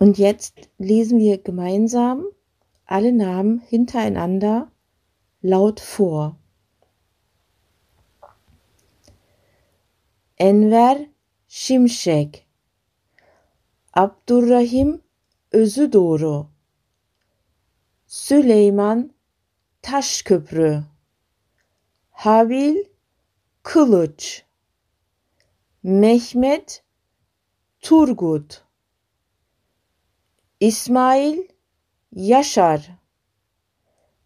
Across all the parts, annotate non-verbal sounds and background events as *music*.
Und jetzt lesen wir gemeinsam alle Namen hintereinander laut vor. Enver Şimşek. Abdurrahim Özüdoğru. Süleyman Taşköprü. Habil Kılıç. Mehmet Turgut İsmail Yaşar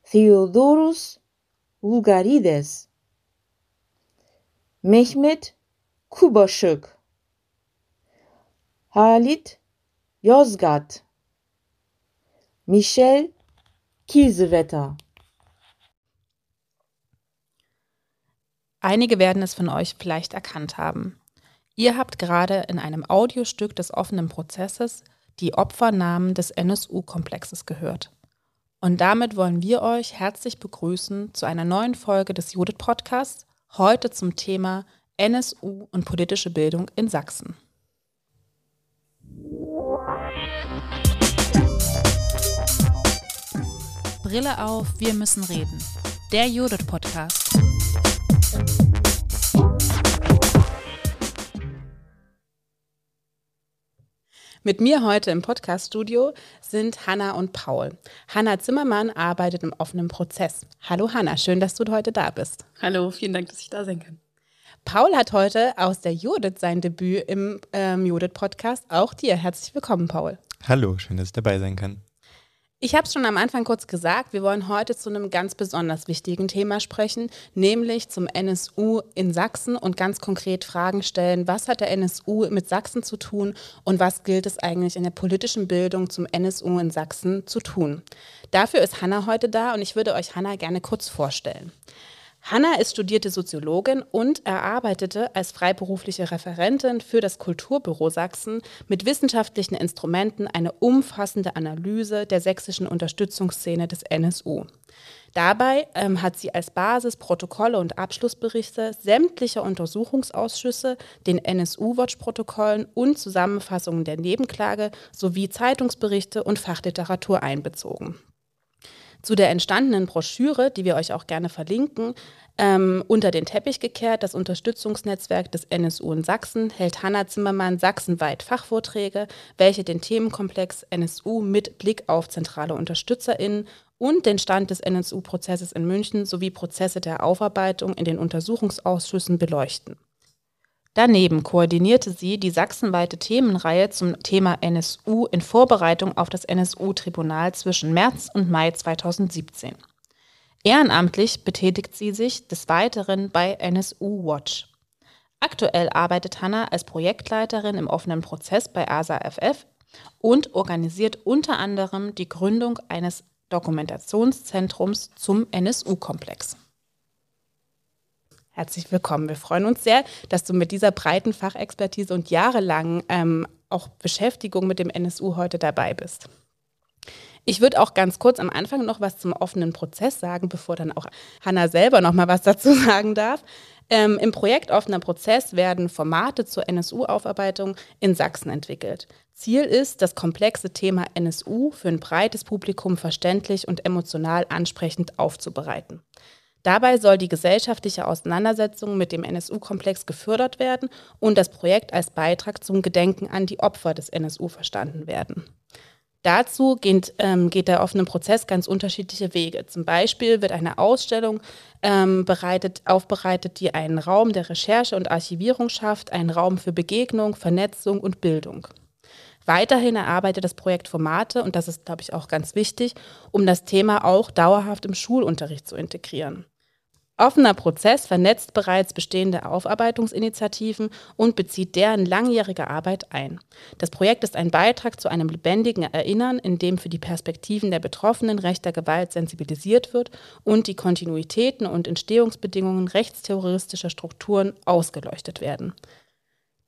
Theodorus Vulgarides Mehmet Kubaşık Halit Yozgat Michel Kiesewetter Einige werden es von euch vielleicht erkannt haben. Ihr habt gerade in einem Audiostück des offenen Prozesses die Opfernamen des NSU-Komplexes gehört. Und damit wollen wir euch herzlich begrüßen zu einer neuen Folge des Judith Podcasts, heute zum Thema NSU und politische Bildung in Sachsen. Brille auf, wir müssen reden. Der Judith Mit mir heute im Podcaststudio sind Hanna und Paul. Hanna Zimmermann arbeitet im offenen Prozess. Hallo Hanna, schön, dass du heute da bist. Hallo, vielen Dank, dass ich da sein kann. Paul hat heute aus der Judith sein Debüt im ähm, Judith-Podcast. Auch dir herzlich willkommen, Paul. Hallo, schön, dass ich dabei sein kann. Ich habe es schon am Anfang kurz gesagt, wir wollen heute zu einem ganz besonders wichtigen Thema sprechen, nämlich zum NSU in Sachsen und ganz konkret Fragen stellen, was hat der NSU mit Sachsen zu tun und was gilt es eigentlich in der politischen Bildung zum NSU in Sachsen zu tun. Dafür ist Hanna heute da und ich würde euch Hanna gerne kurz vorstellen. Hanna ist studierte Soziologin und erarbeitete als freiberufliche Referentin für das Kulturbüro Sachsen mit wissenschaftlichen Instrumenten eine umfassende Analyse der sächsischen Unterstützungsszene des NSU. Dabei ähm, hat sie als Basis Protokolle und Abschlussberichte sämtlicher Untersuchungsausschüsse, den NSU-Watch-Protokollen und Zusammenfassungen der Nebenklage sowie Zeitungsberichte und Fachliteratur einbezogen. Zu der entstandenen Broschüre, die wir euch auch gerne verlinken, ähm, unter den Teppich gekehrt, das Unterstützungsnetzwerk des NSU in Sachsen, hält Hanna Zimmermann sachsenweit Fachvorträge, welche den Themenkomplex NSU mit Blick auf zentrale UnterstützerInnen und den Stand des NSU-Prozesses in München sowie Prozesse der Aufarbeitung in den Untersuchungsausschüssen beleuchten. Daneben koordinierte sie die sachsenweite Themenreihe zum Thema NSU in Vorbereitung auf das NSU-Tribunal zwischen März und Mai 2017. Ehrenamtlich betätigt sie sich des Weiteren bei NSU Watch. Aktuell arbeitet Hanna als Projektleiterin im offenen Prozess bei ASAFF und organisiert unter anderem die Gründung eines Dokumentationszentrums zum NSU-Komplex. Herzlich willkommen. Wir freuen uns sehr, dass du mit dieser breiten Fachexpertise und jahrelangen ähm, auch Beschäftigung mit dem NSU heute dabei bist. Ich würde auch ganz kurz am Anfang noch was zum offenen Prozess sagen, bevor dann auch Hanna selber noch mal was dazu *laughs* sagen darf. Ähm, Im Projekt Offener Prozess werden Formate zur NSU-Aufarbeitung in Sachsen entwickelt. Ziel ist, das komplexe Thema NSU für ein breites Publikum verständlich und emotional ansprechend aufzubereiten. Dabei soll die gesellschaftliche Auseinandersetzung mit dem NSU-Komplex gefördert werden und das Projekt als Beitrag zum Gedenken an die Opfer des NSU verstanden werden. Dazu geht, ähm, geht, der offene Prozess ganz unterschiedliche Wege. Zum Beispiel wird eine Ausstellung ähm, bereitet, aufbereitet, die einen Raum der Recherche und Archivierung schafft, einen Raum für Begegnung, Vernetzung und Bildung. Weiterhin erarbeitet das Projekt Formate, und das ist, glaube ich, auch ganz wichtig, um das Thema auch dauerhaft im Schulunterricht zu integrieren. Offener Prozess vernetzt bereits bestehende Aufarbeitungsinitiativen und bezieht deren langjährige Arbeit ein. Das Projekt ist ein Beitrag zu einem lebendigen Erinnern, in dem für die Perspektiven der Betroffenen rechter Gewalt sensibilisiert wird und die Kontinuitäten und Entstehungsbedingungen rechtsterroristischer Strukturen ausgeleuchtet werden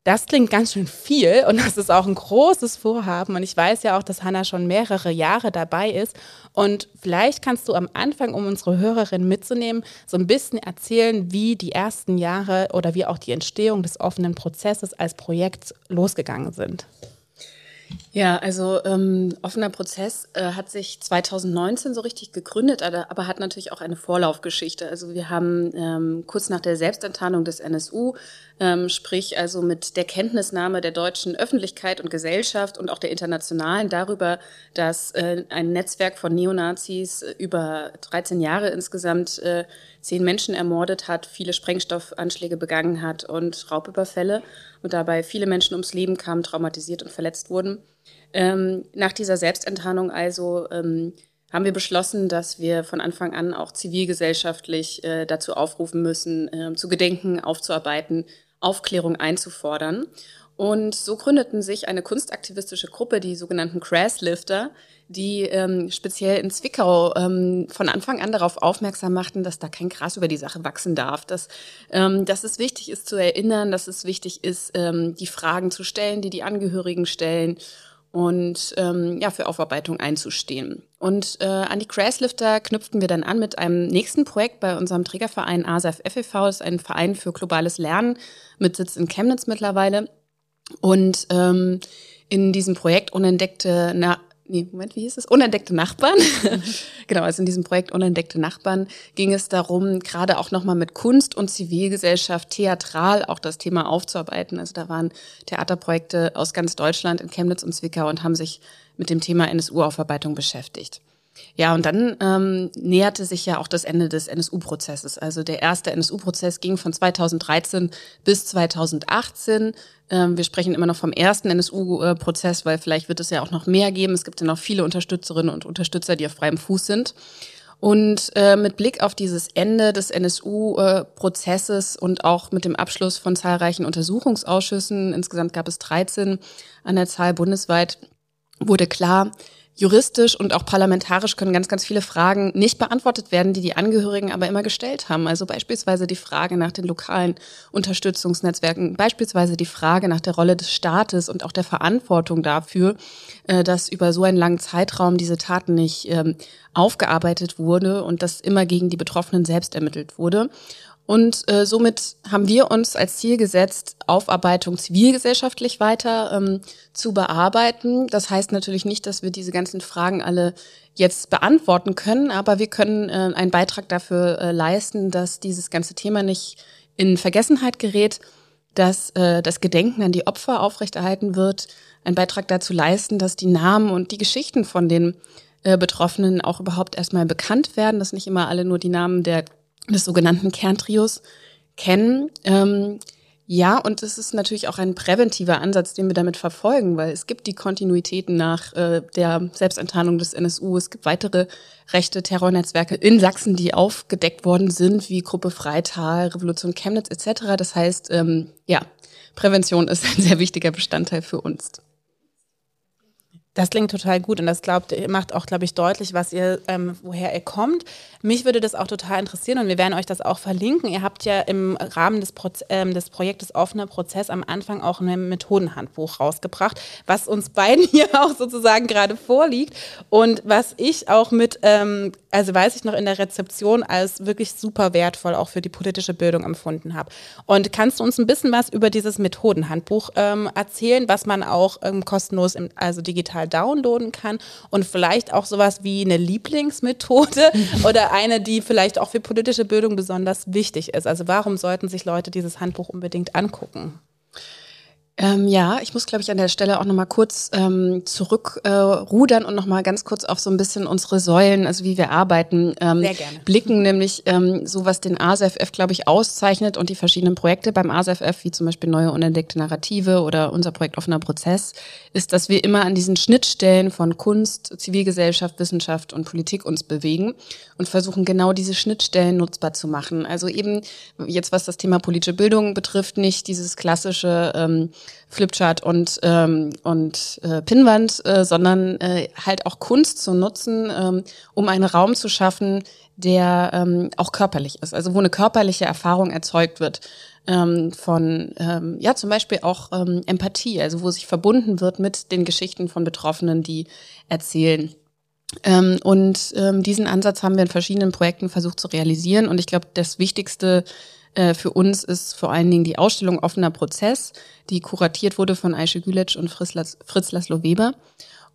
das klingt ganz schön viel und das ist auch ein großes Vorhaben. Und ich weiß ja auch, dass Hanna schon mehrere Jahre dabei ist. Und vielleicht kannst du am Anfang, um unsere Hörerin mitzunehmen, so ein bisschen erzählen, wie die ersten Jahre oder wie auch die Entstehung des offenen Prozesses als Projekt losgegangen sind. Ja, also ähm, offener Prozess äh, hat sich 2019 so richtig gegründet, aber, hat natürlich auch eine Vorlaufgeschichte. Also wir haben ähm, kurz nach der Selbstenttarnung des NSU, ähm, sprich also mit der Kenntnisnahme der deutschen Öffentlichkeit und Gesellschaft und auch der internationalen darüber, dass äh, ein Netzwerk von Neonazis über 13 Jahre insgesamt äh, zehn Menschen ermordet hat, viele Sprengstoffanschläge begangen hat und Raubüberfälle und dabei viele Menschen ums Leben kamen, traumatisiert und verletzt wurden. Ähm, nach dieser Selbstenttarnung also ähm, haben wir beschlossen, dass wir von Anfang an auch zivilgesellschaftlich äh, dazu aufrufen müssen, äh, zu gedenken, aufzuarbeiten, Aufklärung einzufordern. Und so gründeten sich eine kunstaktivistische Gruppe, die sogenannten Crasslifter, die ähm, speziell in Zwickau ähm, von Anfang an darauf aufmerksam machten, dass da kein Gras über die Sache wachsen darf, dass, ähm, dass es wichtig ist zu erinnern, dass es wichtig ist, ähm, die Fragen zu stellen, die die Angehörigen stellen und ähm, ja, für Aufarbeitung einzustehen. Und äh, an die Crasslifter knüpften wir dann an mit einem nächsten Projekt bei unserem Trägerverein ASAF FEV, das ist ein Verein für globales Lernen mit Sitz in Chemnitz mittlerweile. Und ähm, in diesem Projekt Unentdeckte Na nee, Moment, wie hieß es? Unentdeckte Nachbarn. *laughs* genau, also in diesem Projekt Unentdeckte Nachbarn ging es darum, gerade auch nochmal mit Kunst und Zivilgesellschaft theatral auch das Thema aufzuarbeiten. Also da waren Theaterprojekte aus ganz Deutschland in Chemnitz und Zwickau und haben sich mit dem Thema NSU-Aufarbeitung beschäftigt. Ja, und dann ähm, näherte sich ja auch das Ende des NSU-Prozesses. Also der erste NSU-Prozess ging von 2013 bis 2018. Ähm, wir sprechen immer noch vom ersten NSU-Prozess, weil vielleicht wird es ja auch noch mehr geben. Es gibt ja noch viele Unterstützerinnen und Unterstützer, die auf freiem Fuß sind. Und äh, mit Blick auf dieses Ende des NSU-Prozesses und auch mit dem Abschluss von zahlreichen Untersuchungsausschüssen, insgesamt gab es 13 an der Zahl bundesweit, wurde klar, juristisch und auch parlamentarisch können ganz, ganz viele Fragen nicht beantwortet werden, die die Angehörigen aber immer gestellt haben. Also beispielsweise die Frage nach den lokalen Unterstützungsnetzwerken, beispielsweise die Frage nach der Rolle des Staates und auch der Verantwortung dafür, äh, dass über so einen langen Zeitraum diese Taten nicht ähm, aufgearbeitet wurde und dass immer gegen die Betroffenen selbst ermittelt wurde. Und äh, somit haben wir uns als Ziel gesetzt, Aufarbeitung zivilgesellschaftlich weiter ähm, zu bearbeiten. Das heißt natürlich nicht, dass wir diese ganzen Fragen alle jetzt beantworten können, aber wir können äh, einen Beitrag dafür äh, leisten, dass dieses ganze Thema nicht in Vergessenheit gerät, dass äh, das Gedenken an die Opfer aufrechterhalten wird, einen Beitrag dazu leisten, dass die Namen und die Geschichten von den äh, Betroffenen auch überhaupt erstmal bekannt werden, dass nicht immer alle nur die Namen der des sogenannten Kerntrios kennen. Ähm, ja, und es ist natürlich auch ein präventiver Ansatz, den wir damit verfolgen, weil es gibt die Kontinuitäten nach äh, der Selbstenttarnung des NSU. Es gibt weitere rechte Terrornetzwerke in Sachsen, die aufgedeckt worden sind, wie Gruppe Freital, Revolution Chemnitz etc. Das heißt, ähm, ja, Prävention ist ein sehr wichtiger Bestandteil für uns. Das klingt total gut und das glaubt, macht auch, glaube ich, deutlich, was ihr, ähm, woher ihr kommt. Mich würde das auch total interessieren und wir werden euch das auch verlinken. Ihr habt ja im Rahmen des, Proz ähm, des Projektes Offener Prozess am Anfang auch ein Methodenhandbuch rausgebracht, was uns *laughs* beiden hier auch sozusagen gerade vorliegt und was ich auch mit, ähm, also weiß ich noch in der Rezeption als wirklich super wertvoll auch für die politische Bildung empfunden habe. Und kannst du uns ein bisschen was über dieses Methodenhandbuch ähm, erzählen, was man auch ähm, kostenlos, im, also digital digital downloaden kann und vielleicht auch sowas wie eine Lieblingsmethode *laughs* oder eine, die vielleicht auch für politische Bildung besonders wichtig ist. Also warum sollten sich Leute dieses Handbuch unbedingt angucken? Ähm, ja, ich muss, glaube ich, an der Stelle auch nochmal kurz ähm, zurückrudern äh, und nochmal ganz kurz auf so ein bisschen unsere Säulen, also wie wir arbeiten, ähm, Sehr gerne. blicken, nämlich ähm, so, was den ASFF, glaube ich, auszeichnet und die verschiedenen Projekte beim ASFF, wie zum Beispiel neue unentdeckte Narrative oder unser Projekt Offener Prozess, ist, dass wir immer an diesen Schnittstellen von Kunst, Zivilgesellschaft, Wissenschaft und Politik uns bewegen und versuchen genau diese Schnittstellen nutzbar zu machen. Also eben jetzt, was das Thema politische Bildung betrifft, nicht dieses klassische ähm, Flipchart und, ähm, und äh, Pinnwand, äh, sondern äh, halt auch Kunst zu nutzen, ähm, um einen Raum zu schaffen, der ähm, auch körperlich ist, also wo eine körperliche Erfahrung erzeugt wird ähm, von, ähm, ja, zum Beispiel auch ähm, Empathie, also wo sich verbunden wird mit den Geschichten von Betroffenen, die erzählen. Ähm, und ähm, diesen Ansatz haben wir in verschiedenen Projekten versucht zu realisieren. Und ich glaube, das Wichtigste äh, für uns ist vor allen Dingen die Ausstellung offener Prozess, die kuratiert wurde von Aische Gülec und Fritz, Fritz Laszlo Weber.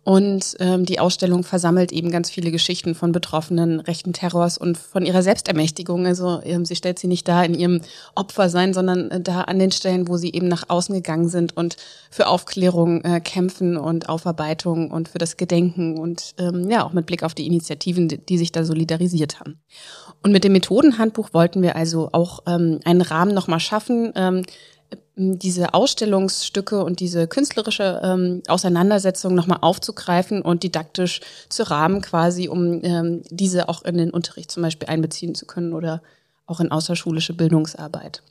Und ähm, die Ausstellung versammelt eben ganz viele Geschichten von Betroffenen rechten Terrors und von ihrer Selbstermächtigung. Also ähm, sie stellt sie nicht da in ihrem Opfersein, sondern äh, da an den Stellen, wo sie eben nach außen gegangen sind und für Aufklärung äh, kämpfen und Aufarbeitung und für das Gedenken und ähm, ja auch mit Blick auf die Initiativen, die, die sich da solidarisiert haben. Und mit dem Methodenhandbuch wollten wir also auch ähm, einen Rahmen nochmal schaffen. Ähm, diese Ausstellungsstücke und diese künstlerische ähm, Auseinandersetzung nochmal aufzugreifen und didaktisch zu rahmen, quasi, um ähm, diese auch in den Unterricht zum Beispiel einbeziehen zu können oder auch in außerschulische Bildungsarbeit.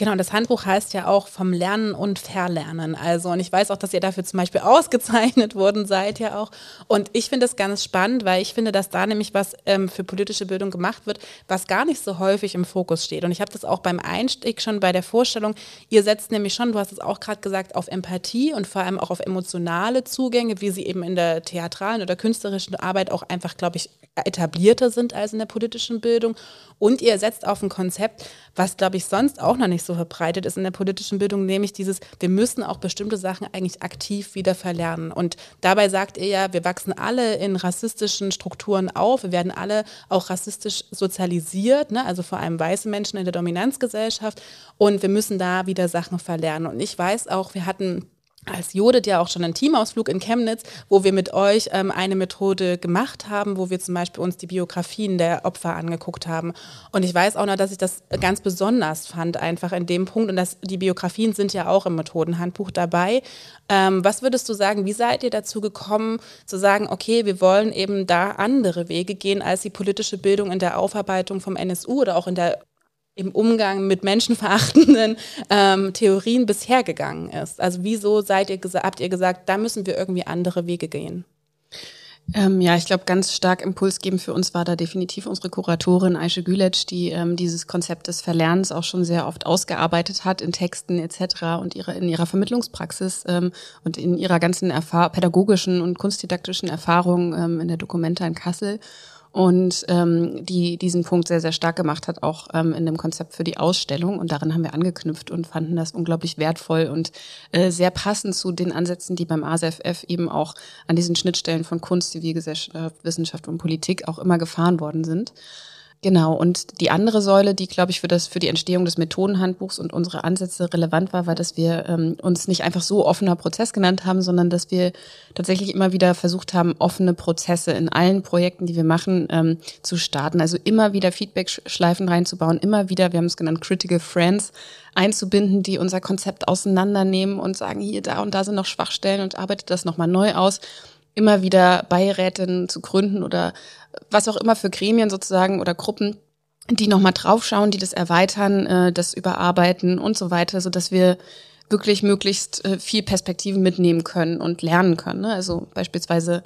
Genau, das Handbuch heißt ja auch vom Lernen und Verlernen. Also, und ich weiß auch, dass ihr dafür zum Beispiel *laughs* ausgezeichnet worden seid ja auch. Und ich finde es ganz spannend, weil ich finde, dass da nämlich was ähm, für politische Bildung gemacht wird, was gar nicht so häufig im Fokus steht. Und ich habe das auch beim Einstieg schon bei der Vorstellung. Ihr setzt nämlich schon, du hast es auch gerade gesagt, auf Empathie und vor allem auch auf emotionale Zugänge, wie sie eben in der theatralen oder künstlerischen Arbeit auch einfach, glaube ich, etablierter sind als in der politischen Bildung. Und ihr setzt auf ein Konzept, was, glaube ich, sonst auch noch nicht so verbreitet ist in der politischen Bildung, nämlich dieses, wir müssen auch bestimmte Sachen eigentlich aktiv wieder verlernen. Und dabei sagt ihr ja, wir wachsen alle in rassistischen Strukturen auf, wir werden alle auch rassistisch sozialisiert, ne? also vor allem weiße Menschen in der Dominanzgesellschaft. Und wir müssen da wieder Sachen verlernen. Und ich weiß auch, wir hatten als Jodet ja auch schon einen Teamausflug in Chemnitz, wo wir mit euch ähm, eine Methode gemacht haben, wo wir zum Beispiel uns die Biografien der Opfer angeguckt haben. Und ich weiß auch noch, dass ich das ganz besonders fand, einfach in dem Punkt. Und dass die Biografien sind ja auch im Methodenhandbuch dabei. Ähm, was würdest du sagen, wie seid ihr dazu gekommen, zu sagen, okay, wir wollen eben da andere Wege gehen als die politische Bildung in der Aufarbeitung vom NSU oder auch in der im Umgang mit menschenverachtenden *laughs* ähm, Theorien bisher gegangen ist. Also wieso seid ihr habt ihr gesagt, da müssen wir irgendwie andere Wege gehen? Ähm, ja, ich glaube, ganz stark Impuls geben für uns war da definitiv unsere Kuratorin Aische Gülec, die ähm, dieses Konzept des Verlernens auch schon sehr oft ausgearbeitet hat in Texten etc. und ihre, in ihrer Vermittlungspraxis ähm, und in ihrer ganzen Erfahr pädagogischen und kunstdidaktischen Erfahrung ähm, in der Dokumenta in Kassel und ähm, die diesen Punkt sehr, sehr stark gemacht hat, auch ähm, in dem Konzept für die Ausstellung. Und darin haben wir angeknüpft und fanden das unglaublich wertvoll und äh, sehr passend zu den Ansätzen, die beim ASFF eben auch an diesen Schnittstellen von Kunst, Zivilgesellschaft, Wissenschaft und Politik auch immer gefahren worden sind. Genau, und die andere Säule, die, glaube ich, für, das, für die Entstehung des Methodenhandbuchs und unsere Ansätze relevant war, war, dass wir ähm, uns nicht einfach so offener Prozess genannt haben, sondern dass wir tatsächlich immer wieder versucht haben, offene Prozesse in allen Projekten, die wir machen, ähm, zu starten. Also immer wieder Feedback-Schleifen reinzubauen, immer wieder, wir haben es genannt, Critical Friends einzubinden, die unser Konzept auseinandernehmen und sagen, hier, da und da sind noch Schwachstellen und arbeitet das nochmal neu aus immer wieder Beiräten zu gründen oder was auch immer für Gremien sozusagen oder Gruppen, die nochmal draufschauen, die das erweitern, äh, das überarbeiten und so weiter, so dass wir wirklich möglichst äh, viel Perspektiven mitnehmen können und lernen können. Ne? Also beispielsweise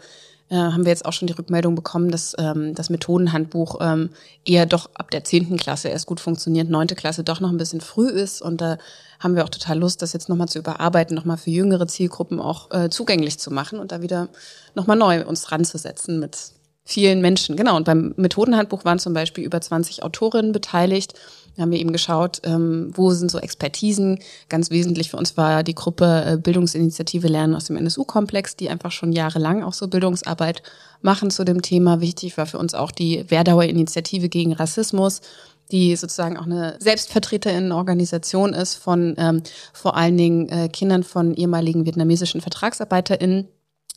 äh, haben wir jetzt auch schon die Rückmeldung bekommen, dass ähm, das Methodenhandbuch ähm, eher doch ab der zehnten Klasse erst gut funktioniert, neunte Klasse doch noch ein bisschen früh ist. Und da haben wir auch total Lust, das jetzt nochmal zu überarbeiten, nochmal für jüngere Zielgruppen auch äh, zugänglich zu machen und da wieder nochmal neu uns dran zu setzen mit vielen Menschen. Genau, und beim Methodenhandbuch waren zum Beispiel über 20 Autorinnen beteiligt. Da haben wir eben geschaut, ähm, wo sind so Expertisen. Ganz wesentlich für uns war die Gruppe äh, Bildungsinitiative Lernen aus dem NSU-Komplex, die einfach schon jahrelang auch so Bildungsarbeit machen zu dem Thema. Wichtig war für uns auch die Werdauer Initiative gegen Rassismus die sozusagen auch eine Selbstvertreterin-Organisation ist von ähm, vor allen Dingen äh, Kindern von ehemaligen vietnamesischen VertragsarbeiterInnen,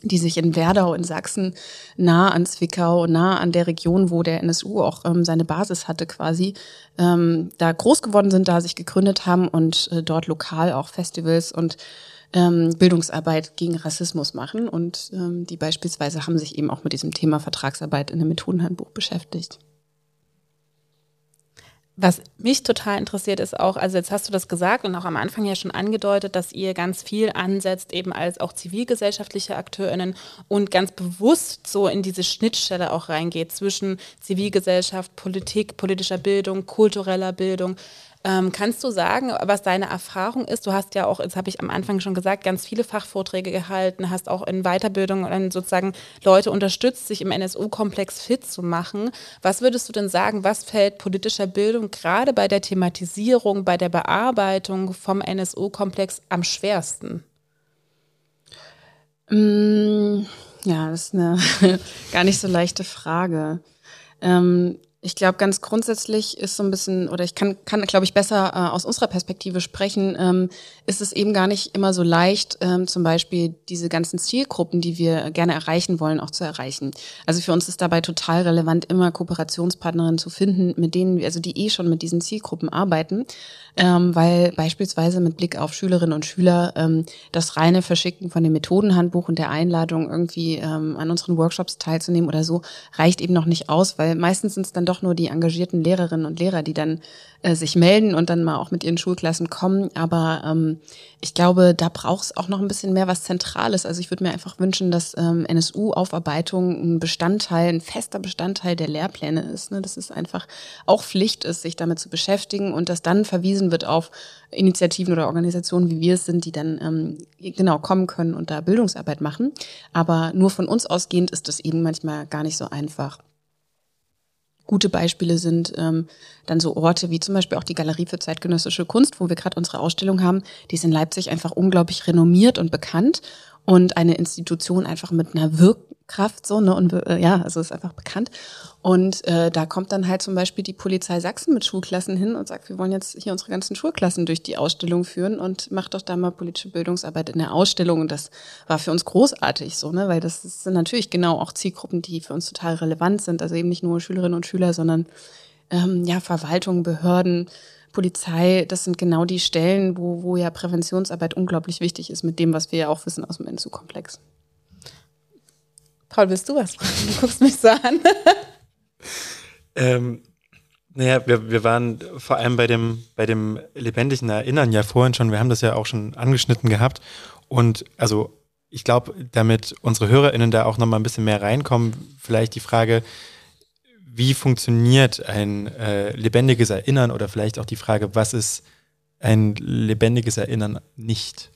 die sich in Werdau in Sachsen nah an Zwickau, nah an der Region, wo der NSU auch ähm, seine Basis hatte quasi, ähm, da groß geworden sind, da sich gegründet haben und äh, dort lokal auch Festivals und ähm, Bildungsarbeit gegen Rassismus machen. Und ähm, die beispielsweise haben sich eben auch mit diesem Thema Vertragsarbeit in einem Methodenhandbuch beschäftigt. Was mich total interessiert ist auch, also jetzt hast du das gesagt und auch am Anfang ja schon angedeutet, dass ihr ganz viel ansetzt, eben als auch zivilgesellschaftliche AkteurInnen und ganz bewusst so in diese Schnittstelle auch reingeht zwischen Zivilgesellschaft, Politik, politischer Bildung, kultureller Bildung. Ähm, kannst du sagen, was deine Erfahrung ist? Du hast ja auch, das habe ich am Anfang schon gesagt, ganz viele Fachvorträge gehalten, hast auch in Weiterbildung und sozusagen Leute unterstützt, sich im NSU-Komplex fit zu machen. Was würdest du denn sagen, was fällt politischer Bildung gerade bei der Thematisierung, bei der Bearbeitung vom NSU-Komplex am schwersten? Mm, ja, das ist eine *laughs* gar nicht so leichte Frage. Ähm, ich glaube, ganz grundsätzlich ist so ein bisschen, oder ich kann, kann glaube ich, besser äh, aus unserer Perspektive sprechen, ähm, ist es eben gar nicht immer so leicht, ähm, zum Beispiel diese ganzen Zielgruppen, die wir gerne erreichen wollen, auch zu erreichen. Also für uns ist dabei total relevant, immer Kooperationspartnerinnen zu finden, mit denen, wir, also die eh schon mit diesen Zielgruppen arbeiten, ähm, weil beispielsweise mit Blick auf Schülerinnen und Schüler ähm, das reine Verschicken von dem Methodenhandbuch und der Einladung irgendwie ähm, an unseren Workshops teilzunehmen oder so reicht eben noch nicht aus, weil meistens sind es dann doch nur die engagierten Lehrerinnen und Lehrer, die dann äh, sich melden und dann mal auch mit ihren Schulklassen kommen. Aber ähm, ich glaube, da braucht es auch noch ein bisschen mehr was Zentrales. Also ich würde mir einfach wünschen, dass ähm, NSU-Aufarbeitung ein Bestandteil, ein fester Bestandteil der Lehrpläne ist. Ne? Dass es einfach auch Pflicht ist, sich damit zu beschäftigen und dass dann verwiesen wird auf Initiativen oder Organisationen, wie wir es sind, die dann ähm, genau kommen können und da Bildungsarbeit machen. Aber nur von uns ausgehend ist das eben manchmal gar nicht so einfach. Gute Beispiele sind ähm, dann so Orte wie zum Beispiel auch die Galerie für zeitgenössische Kunst, wo wir gerade unsere Ausstellung haben. Die ist in Leipzig einfach unglaublich renommiert und bekannt und eine Institution einfach mit einer Wirkkraft so ne und äh, ja also ist einfach bekannt und äh, da kommt dann halt zum Beispiel die Polizei Sachsen mit Schulklassen hin und sagt, wir wollen jetzt hier unsere ganzen Schulklassen durch die Ausstellung führen und macht doch da mal politische Bildungsarbeit in der Ausstellung. Und das war für uns großartig so, ne? Weil das sind natürlich genau auch Zielgruppen, die für uns total relevant sind. Also eben nicht nur Schülerinnen und Schüler, sondern ähm, ja, Verwaltung, Behörden, Polizei, das sind genau die Stellen, wo, wo ja Präventionsarbeit unglaublich wichtig ist mit dem, was wir ja auch wissen aus dem NSU-Komplex. Paul, willst du was? Du guckst mich so an. *laughs* Ähm, naja, wir, wir waren vor allem bei dem, bei dem lebendigen Erinnern ja vorhin schon, wir haben das ja auch schon angeschnitten gehabt. Und also ich glaube, damit unsere HörerInnen da auch nochmal ein bisschen mehr reinkommen, vielleicht die Frage, wie funktioniert ein äh, lebendiges Erinnern oder vielleicht auch die Frage, was ist ein lebendiges Erinnern nicht?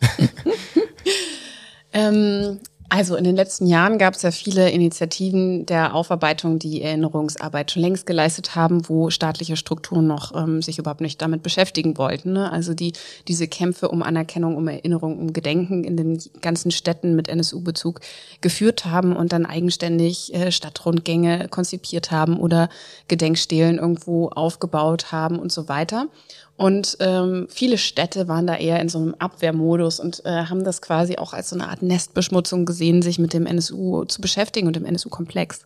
*laughs* ähm, also in den letzten Jahren gab es ja viele Initiativen der Aufarbeitung, die Erinnerungsarbeit schon längst geleistet haben, wo staatliche Strukturen noch ähm, sich überhaupt nicht damit beschäftigen wollten. Ne? Also die diese Kämpfe um Anerkennung, um Erinnerung, um Gedenken in den ganzen Städten mit NSU-Bezug geführt haben und dann eigenständig äh, Stadtrundgänge konzipiert haben oder Gedenkstelen irgendwo aufgebaut haben und so weiter. Und ähm, viele Städte waren da eher in so einem Abwehrmodus und äh, haben das quasi auch als so eine Art Nestbeschmutzung gesehen, sich mit dem NSU zu beschäftigen und dem NSU-Komplex.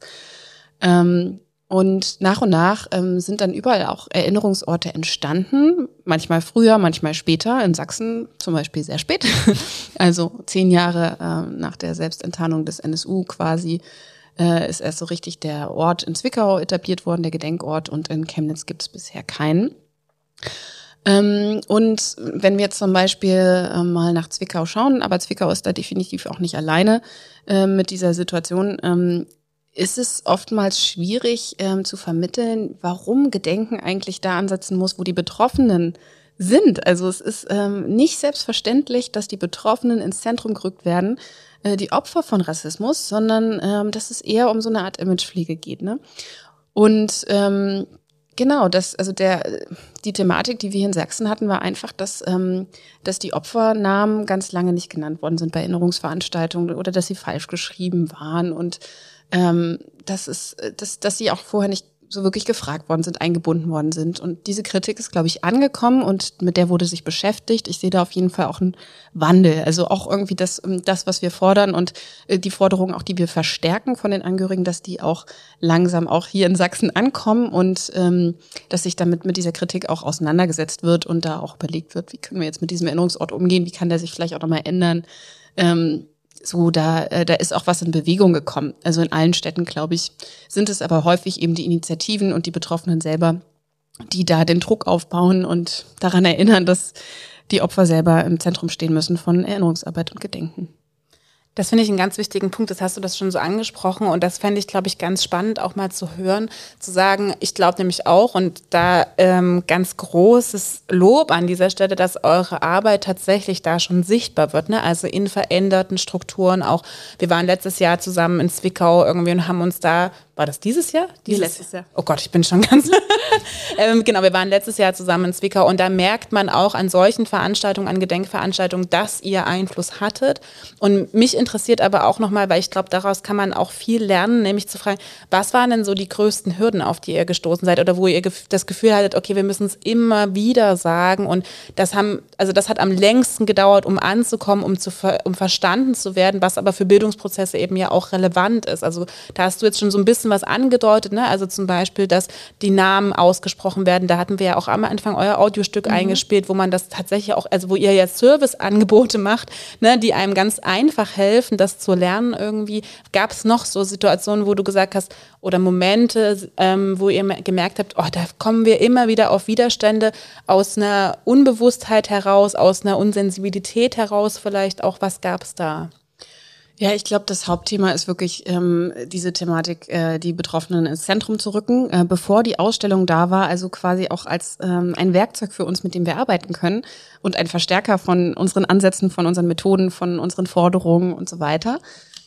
Ähm, und nach und nach ähm, sind dann überall auch Erinnerungsorte entstanden, manchmal früher, manchmal später. In Sachsen zum Beispiel sehr spät, *laughs* also zehn Jahre äh, nach der Selbstenttarnung des NSU quasi äh, ist erst so richtig der Ort in Zwickau etabliert worden, der Gedenkort, und in Chemnitz gibt es bisher keinen. Ähm, und wenn wir jetzt zum Beispiel äh, mal nach Zwickau schauen, aber Zwickau ist da definitiv auch nicht alleine äh, mit dieser Situation, ähm, ist es oftmals schwierig ähm, zu vermitteln, warum Gedenken eigentlich da ansetzen muss, wo die Betroffenen sind. Also es ist ähm, nicht selbstverständlich, dass die Betroffenen ins Zentrum gerückt werden, äh, die Opfer von Rassismus, sondern ähm, dass es eher um so eine Art Imagepflege geht. Ne? Und ähm, Genau, das, also der, die Thematik, die wir hier in Sachsen hatten, war einfach, dass, ähm, dass die Opfernamen ganz lange nicht genannt worden sind bei Erinnerungsveranstaltungen oder dass sie falsch geschrieben waren und ähm, dass, es, dass, dass sie auch vorher nicht so wirklich gefragt worden sind, eingebunden worden sind. Und diese Kritik ist, glaube ich, angekommen und mit der wurde sich beschäftigt. Ich sehe da auf jeden Fall auch einen Wandel. Also auch irgendwie das, ähm, das was wir fordern und äh, die Forderungen auch, die wir verstärken von den Angehörigen, dass die auch langsam auch hier in Sachsen ankommen und ähm, dass sich damit mit dieser Kritik auch auseinandergesetzt wird und da auch überlegt wird, wie können wir jetzt mit diesem Erinnerungsort umgehen, wie kann der sich vielleicht auch nochmal ändern. Ähm, so da, äh, da ist auch was in Bewegung gekommen. Also in allen Städten, glaube ich, sind es aber häufig eben die Initiativen und die Betroffenen selber, die da den Druck aufbauen und daran erinnern, dass die Opfer selber im Zentrum stehen müssen von Erinnerungsarbeit und Gedenken. Das finde ich einen ganz wichtigen Punkt. Das hast du das schon so angesprochen und das fände ich, glaube ich, ganz spannend auch mal zu hören, zu sagen, ich glaube nämlich auch und da ähm, ganz großes Lob an dieser Stelle, dass eure Arbeit tatsächlich da schon sichtbar wird, ne? also in veränderten Strukturen auch. Wir waren letztes Jahr zusammen in Zwickau irgendwie und haben uns da war das dieses Jahr? Dieses letztes Jahr. Oh Gott, ich bin schon ganz. *laughs* ähm, genau, wir waren letztes Jahr zusammen in Zwickau und da merkt man auch an solchen Veranstaltungen, an Gedenkveranstaltungen, dass ihr Einfluss hattet. Und mich interessiert aber auch nochmal, weil ich glaube, daraus kann man auch viel lernen, nämlich zu fragen, was waren denn so die größten Hürden, auf die ihr gestoßen seid oder wo ihr das Gefühl hattet, okay, wir müssen es immer wieder sagen und das haben, also das hat am längsten gedauert, um anzukommen, um, zu, um verstanden zu werden, was aber für Bildungsprozesse eben ja auch relevant ist. Also da hast du jetzt schon so ein bisschen was angedeutet, ne? also zum Beispiel, dass die Namen ausgesprochen werden. Da hatten wir ja auch am Anfang euer Audiostück mhm. eingespielt, wo man das tatsächlich auch, also wo ihr ja Serviceangebote macht, ne? die einem ganz einfach helfen, das zu lernen irgendwie. Gab es noch so Situationen, wo du gesagt hast, oder Momente, ähm, wo ihr gemerkt habt, oh, da kommen wir immer wieder auf Widerstände aus einer Unbewusstheit heraus, aus einer Unsensibilität heraus vielleicht auch. Was gab es da? Ja, ich glaube, das Hauptthema ist wirklich ähm, diese Thematik, äh, die Betroffenen ins Zentrum zu rücken. Äh, bevor die Ausstellung da war, also quasi auch als ähm, ein Werkzeug für uns, mit dem wir arbeiten können und ein Verstärker von unseren Ansätzen, von unseren Methoden, von unseren Forderungen und so weiter,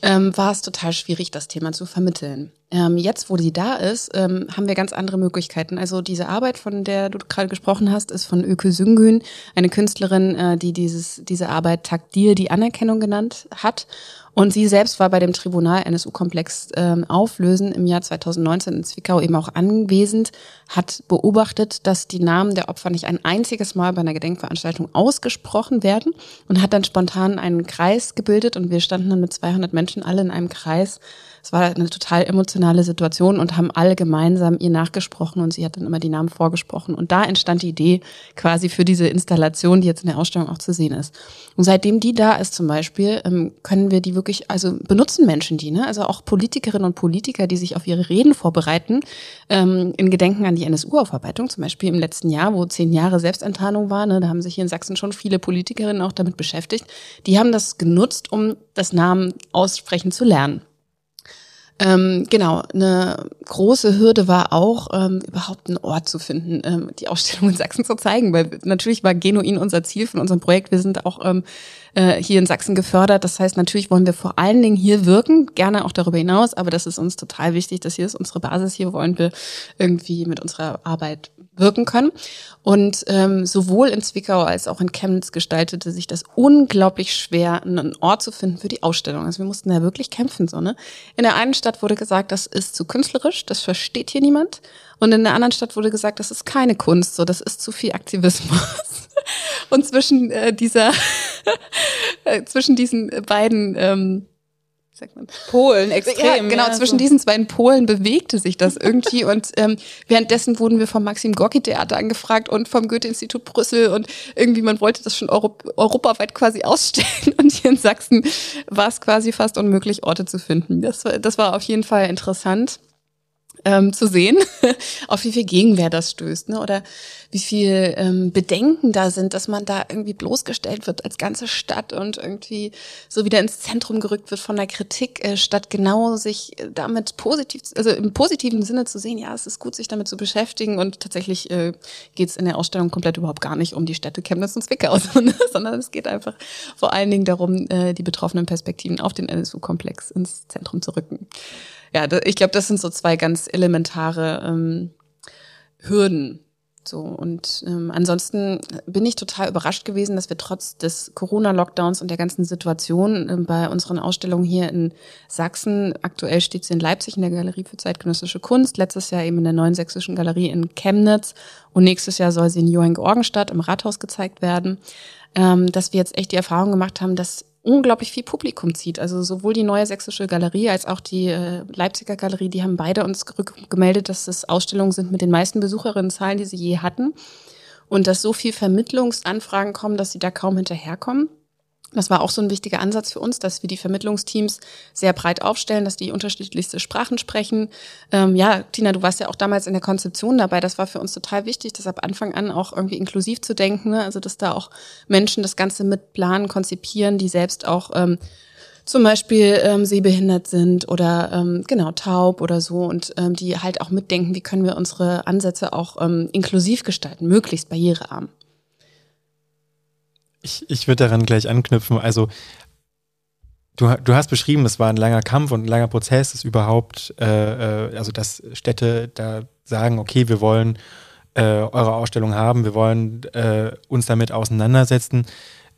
ähm, war es total schwierig, das Thema zu vermitteln. Ähm, jetzt, wo die da ist, ähm, haben wir ganz andere Möglichkeiten. Also diese Arbeit, von der du gerade gesprochen hast, ist von Öke Süngün, eine Künstlerin, äh, die dieses, diese Arbeit Takdir die Anerkennung genannt hat. Und sie selbst war bei dem Tribunal NSU-Komplex ähm, Auflösen im Jahr 2019 in Zwickau eben auch anwesend, hat beobachtet, dass die Namen der Opfer nicht ein einziges Mal bei einer Gedenkveranstaltung ausgesprochen werden und hat dann spontan einen Kreis gebildet und wir standen dann mit 200 Menschen alle in einem Kreis es war eine total emotionale Situation und haben alle gemeinsam ihr nachgesprochen und sie hat dann immer die Namen vorgesprochen. Und da entstand die Idee quasi für diese Installation, die jetzt in der Ausstellung auch zu sehen ist. Und seitdem die da ist zum Beispiel, ähm, können wir die wirklich, also benutzen Menschen die, ne? Also auch Politikerinnen und Politiker, die sich auf ihre Reden vorbereiten, ähm, in Gedenken an die NSU-Aufarbeitung, zum Beispiel im letzten Jahr, wo zehn Jahre Selbstenttarnung war, ne? da haben sich hier in Sachsen schon viele Politikerinnen auch damit beschäftigt. Die haben das genutzt, um das Namen aussprechen zu lernen. Ähm, genau, eine große Hürde war auch, ähm, überhaupt einen Ort zu finden, ähm, die Ausstellung in Sachsen zu zeigen, weil natürlich war genuin unser Ziel von unserem Projekt. Wir sind auch ähm, äh, hier in Sachsen gefördert. Das heißt, natürlich wollen wir vor allen Dingen hier wirken, gerne auch darüber hinaus, aber das ist uns total wichtig, dass hier ist unsere Basis, hier wollen wir irgendwie mit unserer Arbeit wirken können. Und ähm, sowohl in Zwickau als auch in Chemnitz gestaltete sich das unglaublich schwer, einen Ort zu finden für die Ausstellung. Also wir mussten da wirklich kämpfen. So, ne? In der einen Stadt wurde gesagt, das ist zu künstlerisch, das versteht hier niemand. Und in der anderen Stadt wurde gesagt, das ist keine Kunst, so das ist zu viel Aktivismus. *laughs* Und zwischen äh, dieser, *laughs* äh, zwischen diesen beiden ähm, sagt man? Polen, extrem. Ja, genau, ja, zwischen so. diesen beiden Polen bewegte sich das irgendwie. *laughs* und ähm, währenddessen wurden wir vom Maxim Gorki Theater angefragt und vom Goethe-Institut Brüssel und irgendwie, man wollte das schon Europ europaweit quasi ausstellen. *laughs* Und hier in Sachsen war es quasi fast unmöglich, Orte zu finden. Das, war, das war auf jeden Fall interessant ähm, zu sehen, *laughs* auf wie viel Gegenwehr das stößt, ne? oder wie viel ähm, Bedenken da sind, dass man da irgendwie bloßgestellt wird als ganze Stadt und irgendwie so wieder ins Zentrum gerückt wird von der Kritik, äh, statt genau sich damit positiv, also im positiven Sinne zu sehen, ja, es ist gut, sich damit zu beschäftigen und tatsächlich äh, geht es in der Ausstellung komplett überhaupt gar nicht um die Städte Chemnitz und Zwickau, *laughs* sondern es geht einfach vor allen Dingen darum, äh, die betroffenen Perspektiven auf den NSU-Komplex ins Zentrum zu rücken ja, ich glaube, das sind so zwei ganz elementare ähm, Hürden. So und ähm, ansonsten bin ich total überrascht gewesen, dass wir trotz des Corona-Lockdowns und der ganzen Situation äh, bei unseren Ausstellungen hier in Sachsen, aktuell steht sie in Leipzig in der Galerie für zeitgenössische Kunst, letztes Jahr eben in der Neuen Sächsischen Galerie in Chemnitz und nächstes Jahr soll sie in Johann Georgenstadt im Rathaus gezeigt werden, ähm, dass wir jetzt echt die Erfahrung gemacht haben, dass unglaublich viel Publikum zieht. Also sowohl die Neue Sächsische Galerie als auch die äh, Leipziger Galerie, die haben beide uns gemeldet, dass es Ausstellungen sind mit den meisten Besucherinnenzahlen, die sie je hatten. Und dass so viel Vermittlungsanfragen kommen, dass sie da kaum hinterherkommen. Das war auch so ein wichtiger Ansatz für uns, dass wir die Vermittlungsteams sehr breit aufstellen, dass die unterschiedlichste Sprachen sprechen. Ähm, ja, Tina, du warst ja auch damals in der Konzeption dabei. Das war für uns total wichtig, das ab Anfang an auch irgendwie inklusiv zu denken. Ne? Also, dass da auch Menschen das Ganze mit planen, konzipieren, die selbst auch ähm, zum Beispiel ähm, sehbehindert sind oder ähm, genau taub oder so und ähm, die halt auch mitdenken, wie können wir unsere Ansätze auch ähm, inklusiv gestalten, möglichst barrierearm. Ich, ich würde daran gleich anknüpfen. Also du, du hast beschrieben, es war ein langer Kampf und ein langer Prozess, dass überhaupt, äh, äh, also dass Städte da sagen, okay, wir wollen äh, eure Ausstellung haben, wir wollen äh, uns damit auseinandersetzen.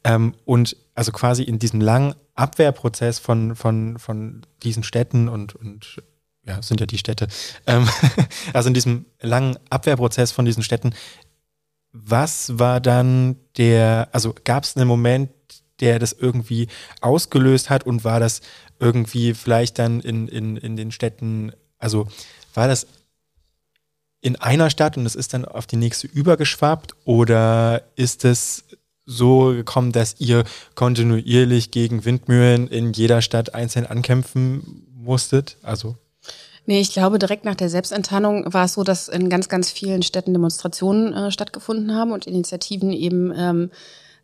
Ähm, und also quasi in diesem langen Abwehrprozess von, von, von diesen Städten und, und ja, sind ja die Städte, ähm, *laughs* also in diesem langen Abwehrprozess von diesen Städten was war dann der, also gab es einen Moment, der das irgendwie ausgelöst hat und war das irgendwie vielleicht dann in, in, in den Städten, also war das in einer Stadt und es ist dann auf die nächste übergeschwappt oder ist es so gekommen, dass ihr kontinuierlich gegen Windmühlen in jeder Stadt einzeln ankämpfen musstet? Also Nee, ich glaube, direkt nach der Selbstenttarnung war es so, dass in ganz, ganz vielen Städten Demonstrationen äh, stattgefunden haben und Initiativen eben ähm,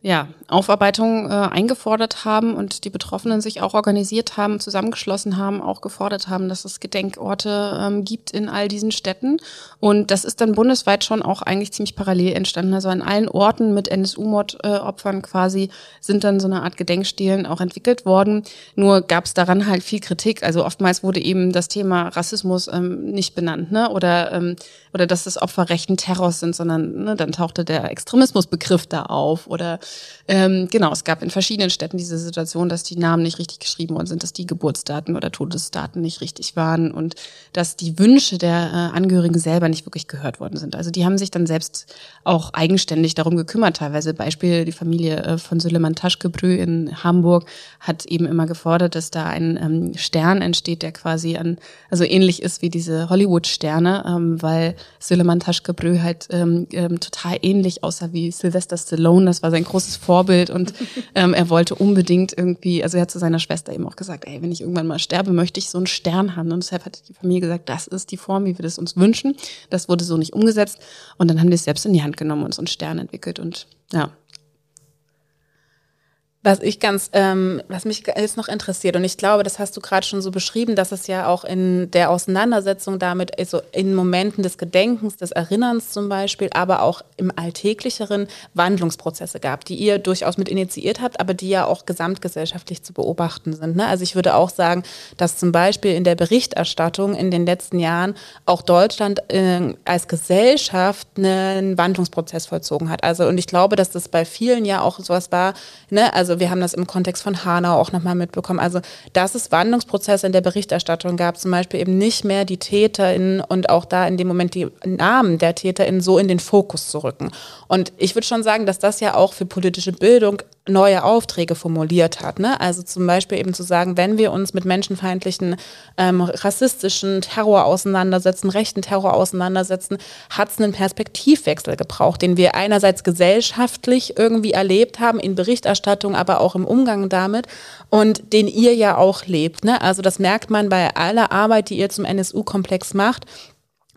ja, Aufarbeitung äh, eingefordert haben und die Betroffenen sich auch organisiert haben, zusammengeschlossen haben, auch gefordert haben, dass es Gedenkorte ähm, gibt in all diesen Städten. Und das ist dann bundesweit schon auch eigentlich ziemlich parallel entstanden. Also an allen Orten mit NSU-Mord-Opfern quasi sind dann so eine Art Gedenkstelen auch entwickelt worden. Nur gab es daran halt viel Kritik. Also oftmals wurde eben das Thema Rassismus ähm, nicht benannt, ne? Oder, ähm, oder dass das Opfer rechten Terrors sind, sondern ne, dann tauchte der Extremismusbegriff da auf oder ähm, genau, es gab in verschiedenen Städten diese Situation, dass die Namen nicht richtig geschrieben worden sind, dass die Geburtsdaten oder Todesdaten nicht richtig waren und dass die Wünsche der äh, Angehörigen selber nicht wirklich gehört worden sind. Also die haben sich dann selbst auch eigenständig darum gekümmert. Teilweise Beispiel die Familie äh, von Süleyman Taschkebrü in Hamburg hat eben immer gefordert, dass da ein ähm, Stern entsteht, der quasi an, also ähnlich ist wie diese Hollywood-Sterne, ähm, weil Süleyman Taschkebrü halt ähm, ähm, total ähnlich aussah wie Sylvester Stallone. Das war sein großes großes Vorbild und *laughs* ähm, er wollte unbedingt irgendwie, also er hat zu seiner Schwester eben auch gesagt, ey, wenn ich irgendwann mal sterbe, möchte ich so einen Stern haben. Und deshalb hat die Familie gesagt, das ist die Form, wie wir das uns wünschen. Das wurde so nicht umgesetzt. Und dann haben die es selbst in die Hand genommen und so einen Stern entwickelt. Und ja, was ich ganz, ähm, was mich jetzt noch interessiert, und ich glaube, das hast du gerade schon so beschrieben, dass es ja auch in der Auseinandersetzung damit, also in Momenten des Gedenkens, des Erinnerns zum Beispiel, aber auch im Alltäglicheren Wandlungsprozesse gab, die ihr durchaus mit initiiert habt, aber die ja auch gesamtgesellschaftlich zu beobachten sind. Ne? Also ich würde auch sagen, dass zum Beispiel in der Berichterstattung in den letzten Jahren auch Deutschland äh, als Gesellschaft einen Wandlungsprozess vollzogen hat. Also und ich glaube, dass das bei vielen ja auch sowas war, ne, also also wir haben das im Kontext von Hanau auch nochmal mitbekommen. Also dass es Wandlungsprozesse in der Berichterstattung gab, zum Beispiel eben nicht mehr die TäterInnen und auch da in dem Moment die Namen der TäterInnen so in den Fokus zu rücken. Und ich würde schon sagen, dass das ja auch für politische Bildung neue Aufträge formuliert hat. Ne? Also zum Beispiel eben zu sagen, wenn wir uns mit menschenfeindlichen, ähm, rassistischen Terror auseinandersetzen, rechten Terror auseinandersetzen, hat es einen Perspektivwechsel gebraucht, den wir einerseits gesellschaftlich irgendwie erlebt haben, in Berichterstattung, aber auch im Umgang damit und den ihr ja auch lebt. Ne? Also das merkt man bei aller Arbeit, die ihr zum NSU-Komplex macht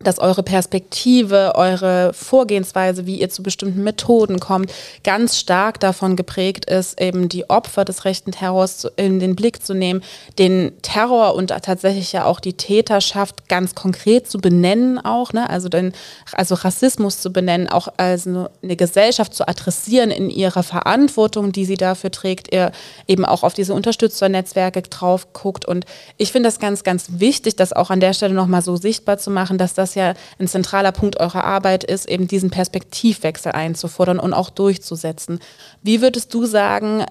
dass eure Perspektive, eure Vorgehensweise, wie ihr zu bestimmten Methoden kommt, ganz stark davon geprägt ist, eben die Opfer des rechten Terrors in den Blick zu nehmen, den Terror und tatsächlich ja auch die Täterschaft ganz konkret zu benennen auch, ne? also, den, also Rassismus zu benennen, auch als eine Gesellschaft zu adressieren in ihrer Verantwortung, die sie dafür trägt, ihr eben auch auf diese Unterstützernetzwerke drauf guckt und ich finde das ganz, ganz wichtig, das auch an der Stelle nochmal so sichtbar zu machen, dass das ja ein zentraler Punkt eurer Arbeit ist, eben diesen Perspektivwechsel einzufordern und auch durchzusetzen. Wie würdest du sagen,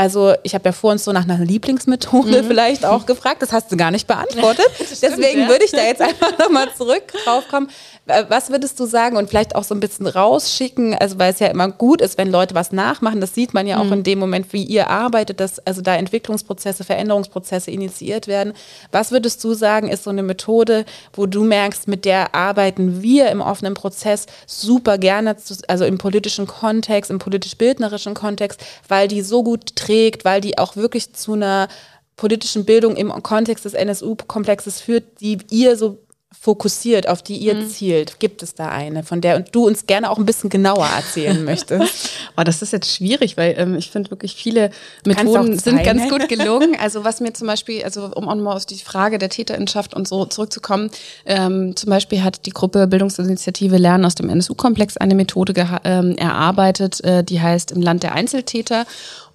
also ich habe ja vor uns so nach einer Lieblingsmethode mhm. vielleicht auch gefragt, das hast du gar nicht *laughs* beantwortet. Stimmt, Deswegen ja. würde ich da jetzt einfach nochmal zurück drauf kommen. Was würdest du sagen und vielleicht auch so ein bisschen rausschicken, also weil es ja immer gut ist, wenn Leute was nachmachen, das sieht man ja auch mhm. in dem Moment, wie ihr arbeitet, dass also da Entwicklungsprozesse, Veränderungsprozesse initiiert werden. Was würdest du sagen, ist so eine Methode, wo du merkst, mit der arbeiten wir im offenen Prozess super gerne, also im politischen Kontext, im politisch-bildnerischen Kontext, weil die so gut trägt, weil die auch wirklich zu einer politischen Bildung im Kontext des NSU-Komplexes führt, die ihr so fokussiert, auf die ihr mhm. zielt? Gibt es da eine, von der du uns gerne auch ein bisschen genauer erzählen *laughs* möchtest? oh, das ist jetzt schwierig, weil ähm, ich finde wirklich viele Methoden sind ganz gut gelungen. Also was mir zum Beispiel, also um auch mal auf die Frage der Täterinschaft und so zurückzukommen, ähm, zum Beispiel hat die Gruppe Bildungsinitiative Lernen aus dem NSU-Komplex eine Methode ähm, erarbeitet, äh, die heißt im Land der Einzeltäter.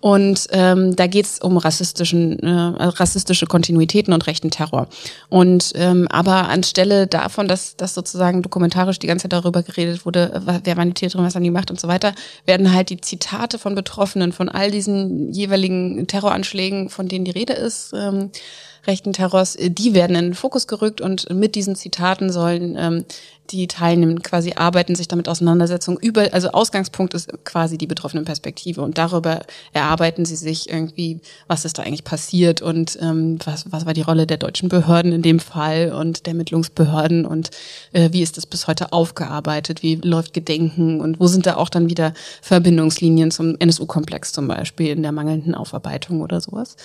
Und ähm, da geht es um rassistischen, äh, rassistische Kontinuitäten und rechten Terror. Und ähm, aber anstelle davon, dass, dass sozusagen dokumentarisch die ganze Zeit darüber geredet wurde, wer waren die Täterin, was haben die gemacht und so weiter, werden halt die Zitate von Betroffenen von all diesen jeweiligen Terroranschlägen, von denen die Rede ist, ähm, rechten Terrors, äh, die werden in den Fokus gerückt und mit diesen Zitaten sollen ähm, die Teilnehmenden quasi arbeiten, sich damit Auseinandersetzung über, also Ausgangspunkt ist quasi die betroffenen Perspektive und darüber erarbeiten sie sich irgendwie, was ist da eigentlich passiert und ähm, was, was war die Rolle der deutschen Behörden in dem Fall und der Ermittlungsbehörden und äh, wie ist das bis heute aufgearbeitet, wie läuft Gedenken und wo sind da auch dann wieder Verbindungslinien zum NSU-Komplex zum Beispiel in der mangelnden Aufarbeitung oder sowas.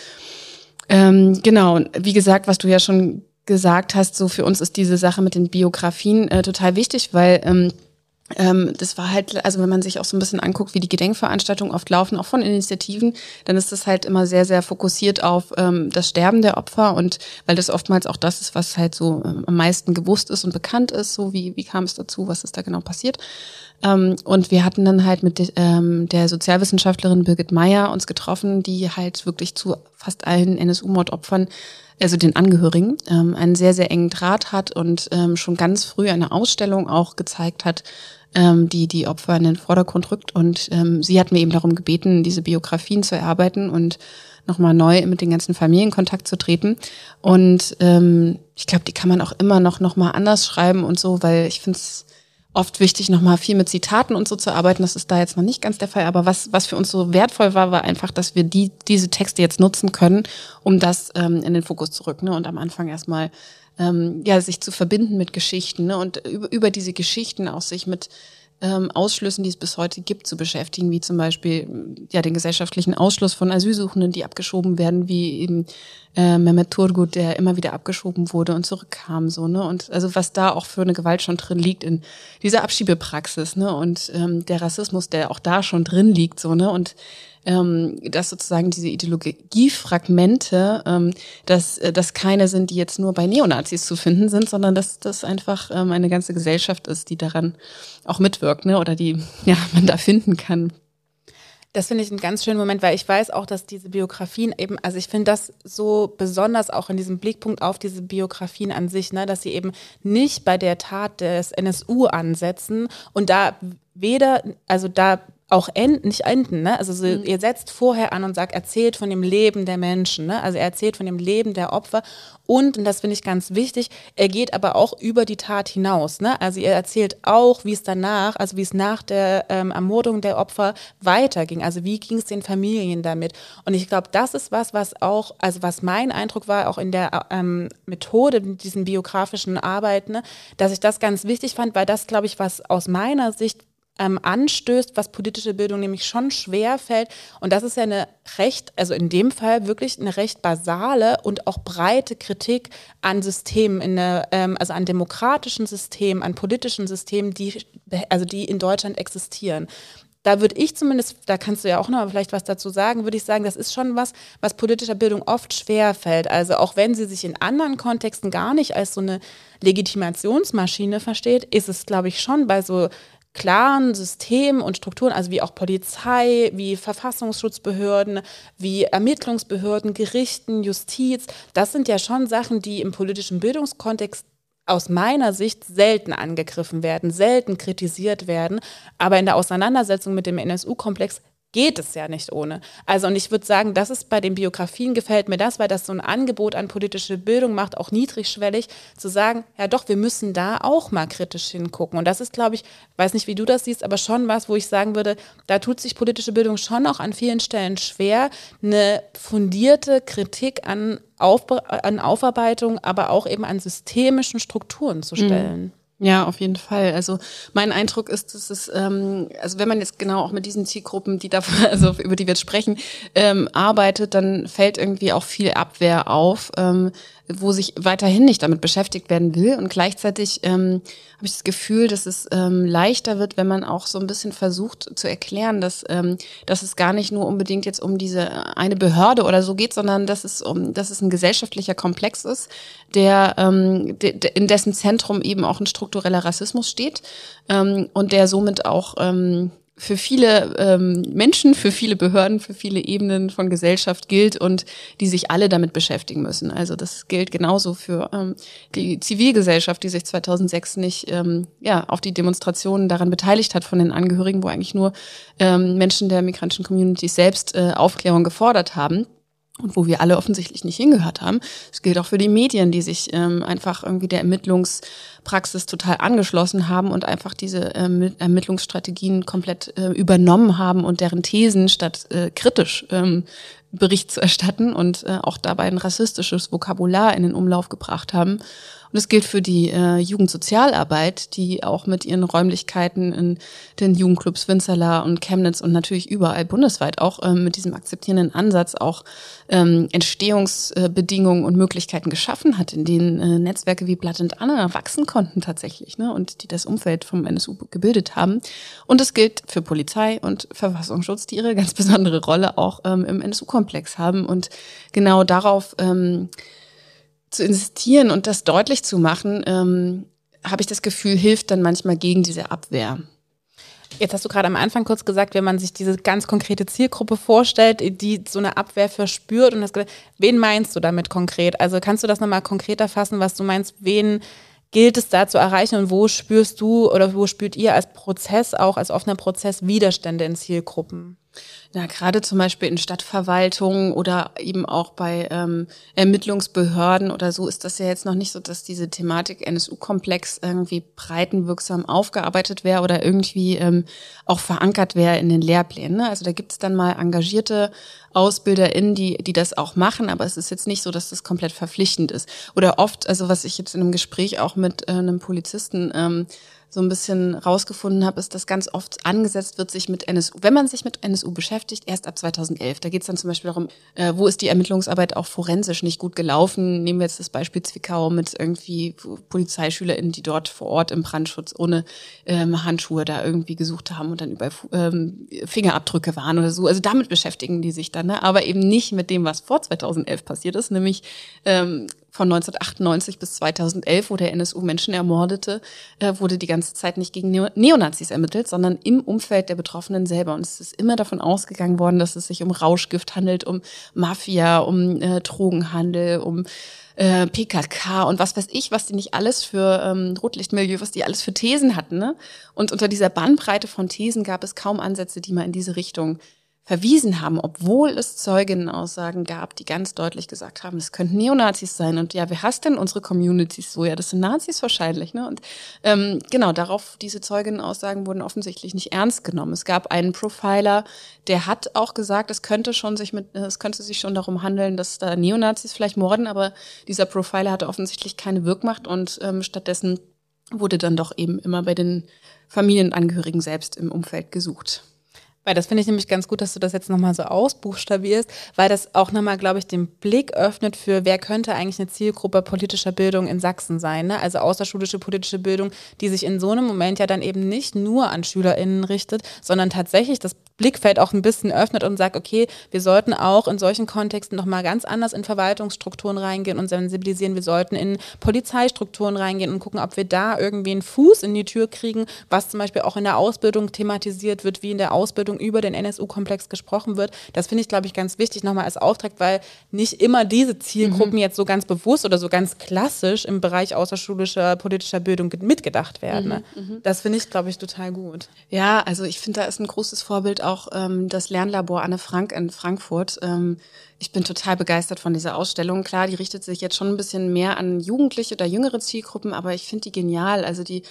Ähm, genau, wie gesagt, was du ja schon gesagt hast, so für uns ist diese Sache mit den Biografien äh, total wichtig, weil ähm, ähm, das war halt, also wenn man sich auch so ein bisschen anguckt, wie die Gedenkveranstaltungen oft laufen, auch von Initiativen, dann ist das halt immer sehr, sehr fokussiert auf ähm, das Sterben der Opfer und weil das oftmals auch das ist, was halt so ähm, am meisten gewusst ist und bekannt ist, so wie, wie kam es dazu, was ist da genau passiert. Ähm, und wir hatten dann halt mit ähm, der Sozialwissenschaftlerin Birgit Meyer uns getroffen, die halt wirklich zu fast allen NSU-Mordopfern also den Angehörigen, ähm, einen sehr, sehr engen Draht hat und ähm, schon ganz früh eine Ausstellung auch gezeigt hat, ähm, die die Opfer in den Vordergrund rückt. Und ähm, sie hat mir eben darum gebeten, diese Biografien zu erarbeiten und nochmal neu mit den ganzen Familien Kontakt zu treten. Und ähm, ich glaube, die kann man auch immer noch, noch mal anders schreiben und so, weil ich finde es oft wichtig, nochmal viel mit Zitaten und so zu arbeiten. Das ist da jetzt noch nicht ganz der Fall. Aber was, was für uns so wertvoll war, war einfach, dass wir die, diese Texte jetzt nutzen können, um das ähm, in den Fokus zu rücken. Ne? Und am Anfang erstmal ähm, ja, sich zu verbinden mit Geschichten ne? und über, über diese Geschichten auch sich mit ähm, Ausschlüssen, die es bis heute gibt, zu beschäftigen, wie zum Beispiel ja den gesellschaftlichen Ausschluss von Asylsuchenden, die abgeschoben werden, wie eben äh, Mehmet Turgut, der immer wieder abgeschoben wurde und zurückkam, so ne und also was da auch für eine Gewalt schon drin liegt in dieser Abschiebepraxis, ne und ähm, der Rassismus, der auch da schon drin liegt, so ne und ähm, dass sozusagen diese Ideologiefragmente, ähm, dass äh, das keine sind, die jetzt nur bei Neonazis zu finden sind, sondern dass das einfach ähm, eine ganze Gesellschaft ist, die daran auch mitwirkt, ne? oder die *laughs* ja man da finden kann. Das finde ich einen ganz schönen Moment, weil ich weiß auch, dass diese Biografien eben, also ich finde das so besonders auch in diesem Blickpunkt auf diese Biografien an sich, ne, dass sie eben nicht bei der Tat des NSU ansetzen und da weder, also da auch enden, nicht enden, ne? Also so, mhm. ihr setzt vorher an und sagt, erzählt von dem Leben der Menschen, ne? Also er erzählt von dem Leben der Opfer und, und das finde ich ganz wichtig, er geht aber auch über die Tat hinaus, ne? Also ihr erzählt auch, wie es danach, also wie es nach der ähm, Ermordung der Opfer weiterging, also wie ging es den Familien damit und ich glaube, das ist was, was auch, also was mein Eindruck war, auch in der ähm, Methode, mit diesen biografischen Arbeiten, ne? dass ich das ganz wichtig fand, weil das, glaube ich, was aus meiner Sicht ähm, anstößt, was politische Bildung nämlich schon schwer fällt. Und das ist ja eine recht, also in dem Fall wirklich eine recht basale und auch breite Kritik an Systemen, in der, ähm, also an demokratischen Systemen, an politischen Systemen, die, also die in Deutschland existieren da würde ich zumindest, da kannst du ja auch noch vielleicht was dazu sagen, würde ich sagen, das ist schon was, was politischer Bildung oft schwer fällt. Also auch wenn sie sich in anderen Kontexten gar nicht als so eine Legitimationsmaschine versteht, ist es, glaube ich, schon bei so klaren Systemen und Strukturen, also wie auch Polizei, wie Verfassungsschutzbehörden, wie Ermittlungsbehörden, Gerichten, Justiz, das sind ja schon Sachen, die im politischen Bildungskontext aus meiner Sicht selten angegriffen werden, selten kritisiert werden, aber in der Auseinandersetzung mit dem NSU-Komplex geht es ja nicht ohne. Also und ich würde sagen, das ist bei den Biografien gefällt mir das, weil das so ein Angebot an politische Bildung macht, auch niedrigschwellig zu sagen, ja doch, wir müssen da auch mal kritisch hingucken. Und das ist, glaube ich, weiß nicht, wie du das siehst, aber schon was, wo ich sagen würde, da tut sich politische Bildung schon auch an vielen Stellen schwer, eine fundierte Kritik an, Aufbe an Aufarbeitung, aber auch eben an systemischen Strukturen zu stellen. Ja, auf jeden Fall. Also mein Eindruck ist, dass es, ähm, also wenn man jetzt genau auch mit diesen Zielgruppen, die davon, *laughs* also über die wir jetzt sprechen, ähm, arbeitet, dann fällt irgendwie auch viel Abwehr auf. Ähm, wo sich weiterhin nicht damit beschäftigt werden will. Und gleichzeitig ähm, habe ich das Gefühl, dass es ähm, leichter wird, wenn man auch so ein bisschen versucht zu erklären, dass, ähm, dass es gar nicht nur unbedingt jetzt um diese eine Behörde oder so geht, sondern dass es um, dass es ein gesellschaftlicher Komplex ist, der ähm, de, de, in dessen Zentrum eben auch ein struktureller Rassismus steht ähm, und der somit auch ähm, für viele ähm, Menschen, für viele Behörden, für viele Ebenen von Gesellschaft gilt und die sich alle damit beschäftigen müssen. Also das gilt genauso für ähm, die Zivilgesellschaft, die sich 2006 nicht ähm, ja, auf die Demonstrationen daran beteiligt hat von den Angehörigen, wo eigentlich nur ähm, Menschen der migrantischen Community selbst äh, Aufklärung gefordert haben und wo wir alle offensichtlich nicht hingehört haben. Es gilt auch für die Medien, die sich ähm, einfach irgendwie der Ermittlungspraxis total angeschlossen haben und einfach diese ähm, Ermittlungsstrategien komplett äh, übernommen haben und deren Thesen statt äh, kritisch ähm, Bericht zu erstatten und äh, auch dabei ein rassistisches Vokabular in den Umlauf gebracht haben. Und das gilt für die äh, Jugendsozialarbeit, die auch mit ihren Räumlichkeiten in den Jugendclubs Winzerla und Chemnitz und natürlich überall bundesweit auch ähm, mit diesem akzeptierenden Ansatz auch ähm, Entstehungsbedingungen und Möglichkeiten geschaffen hat, in denen äh, Netzwerke wie Blatt und Anna wachsen konnten tatsächlich ne, und die das Umfeld vom NSU gebildet haben. Und es gilt für Polizei und Verfassungsschutz, die ihre ganz besondere Rolle auch ähm, im NSU-Komplex haben. Und genau darauf ähm, zu insistieren und das deutlich zu machen, ähm, habe ich das Gefühl, hilft dann manchmal gegen diese Abwehr. Jetzt hast du gerade am Anfang kurz gesagt, wenn man sich diese ganz konkrete Zielgruppe vorstellt, die so eine Abwehr verspürt und das, wen meinst du damit konkret? Also kannst du das nochmal konkreter fassen, was du meinst, wen gilt es da zu erreichen und wo spürst du oder wo spürt ihr als Prozess auch, als offener Prozess Widerstände in Zielgruppen? Ja, gerade zum Beispiel in Stadtverwaltungen oder eben auch bei ähm, Ermittlungsbehörden oder so ist das ja jetzt noch nicht so, dass diese Thematik NSU-Komplex irgendwie breitenwirksam aufgearbeitet wäre oder irgendwie ähm, auch verankert wäre in den Lehrplänen. Ne? Also da gibt es dann mal engagierte AusbilderInnen, die, die das auch machen, aber es ist jetzt nicht so, dass das komplett verpflichtend ist. Oder oft, also was ich jetzt in einem Gespräch auch mit äh, einem Polizisten ähm, so ein bisschen rausgefunden habe, ist, dass ganz oft angesetzt wird, sich mit NSU, wenn man sich mit NSU beschäftigt, erst ab 2011. Da geht es dann zum Beispiel darum, äh, wo ist die Ermittlungsarbeit auch forensisch nicht gut gelaufen. Nehmen wir jetzt das Beispiel Zwickau mit irgendwie PolizeischülerInnen, die dort vor Ort im Brandschutz ohne ähm, Handschuhe da irgendwie gesucht haben und dann über ähm, Fingerabdrücke waren oder so. Also damit beschäftigen die sich dann, ne? aber eben nicht mit dem, was vor 2011 passiert ist, nämlich ähm, von 1998 bis 2011, wo der NSU Menschen ermordete, äh, wurde die ganze Zeit nicht gegen Neo Neonazis ermittelt, sondern im Umfeld der Betroffenen selber. Und es ist immer davon ausgegangen worden, dass es sich um Rauschgift handelt, um Mafia, um äh, Drogenhandel, um äh, PKK und was weiß ich, was die nicht alles für ähm, Rotlichtmilieu, was die alles für Thesen hatten. Ne? Und unter dieser Bandbreite von Thesen gab es kaum Ansätze, die mal in diese Richtung verwiesen haben, obwohl es Zeuginnenaussagen gab, die ganz deutlich gesagt haben, es könnten Neonazis sein. Und ja, wer hasst denn unsere Communities so? Ja, das sind Nazis wahrscheinlich. Ne? Und ähm, genau, darauf, diese Zeuginnenaussagen wurden offensichtlich nicht ernst genommen. Es gab einen Profiler, der hat auch gesagt, es könnte schon sich mit, es könnte sich schon darum handeln, dass da Neonazis vielleicht morden, aber dieser Profiler hatte offensichtlich keine Wirkmacht und ähm, stattdessen wurde dann doch eben immer bei den Familienangehörigen selbst im Umfeld gesucht. Weil das finde ich nämlich ganz gut, dass du das jetzt nochmal so ausbuchstabierst, weil das auch nochmal, glaube ich, den Blick öffnet für, wer könnte eigentlich eine Zielgruppe politischer Bildung in Sachsen sein. Ne? Also außerschulische politische Bildung, die sich in so einem Moment ja dann eben nicht nur an SchülerInnen richtet, sondern tatsächlich das Blickfeld auch ein bisschen öffnet und sagt, okay, wir sollten auch in solchen Kontexten nochmal ganz anders in Verwaltungsstrukturen reingehen und sensibilisieren. Wir sollten in Polizeistrukturen reingehen und gucken, ob wir da irgendwie einen Fuß in die Tür kriegen, was zum Beispiel auch in der Ausbildung thematisiert wird, wie in der Ausbildung über den NSU-Komplex gesprochen wird. Das finde ich, glaube ich, ganz wichtig nochmal als Auftrag, weil nicht immer diese Zielgruppen mhm. jetzt so ganz bewusst oder so ganz klassisch im Bereich außerschulischer politischer Bildung mitgedacht werden. Ne? Mhm. mhm. Das finde ich, glaube ich, total gut. Ja, also ich finde, da ist ein großes Vorbild auch auch ähm, das Lernlabor Anne Frank in Frankfurt. Ähm, ich bin total begeistert von dieser Ausstellung. Klar, die richtet sich jetzt schon ein bisschen mehr an Jugendliche oder jüngere Zielgruppen, aber ich finde die genial. Also die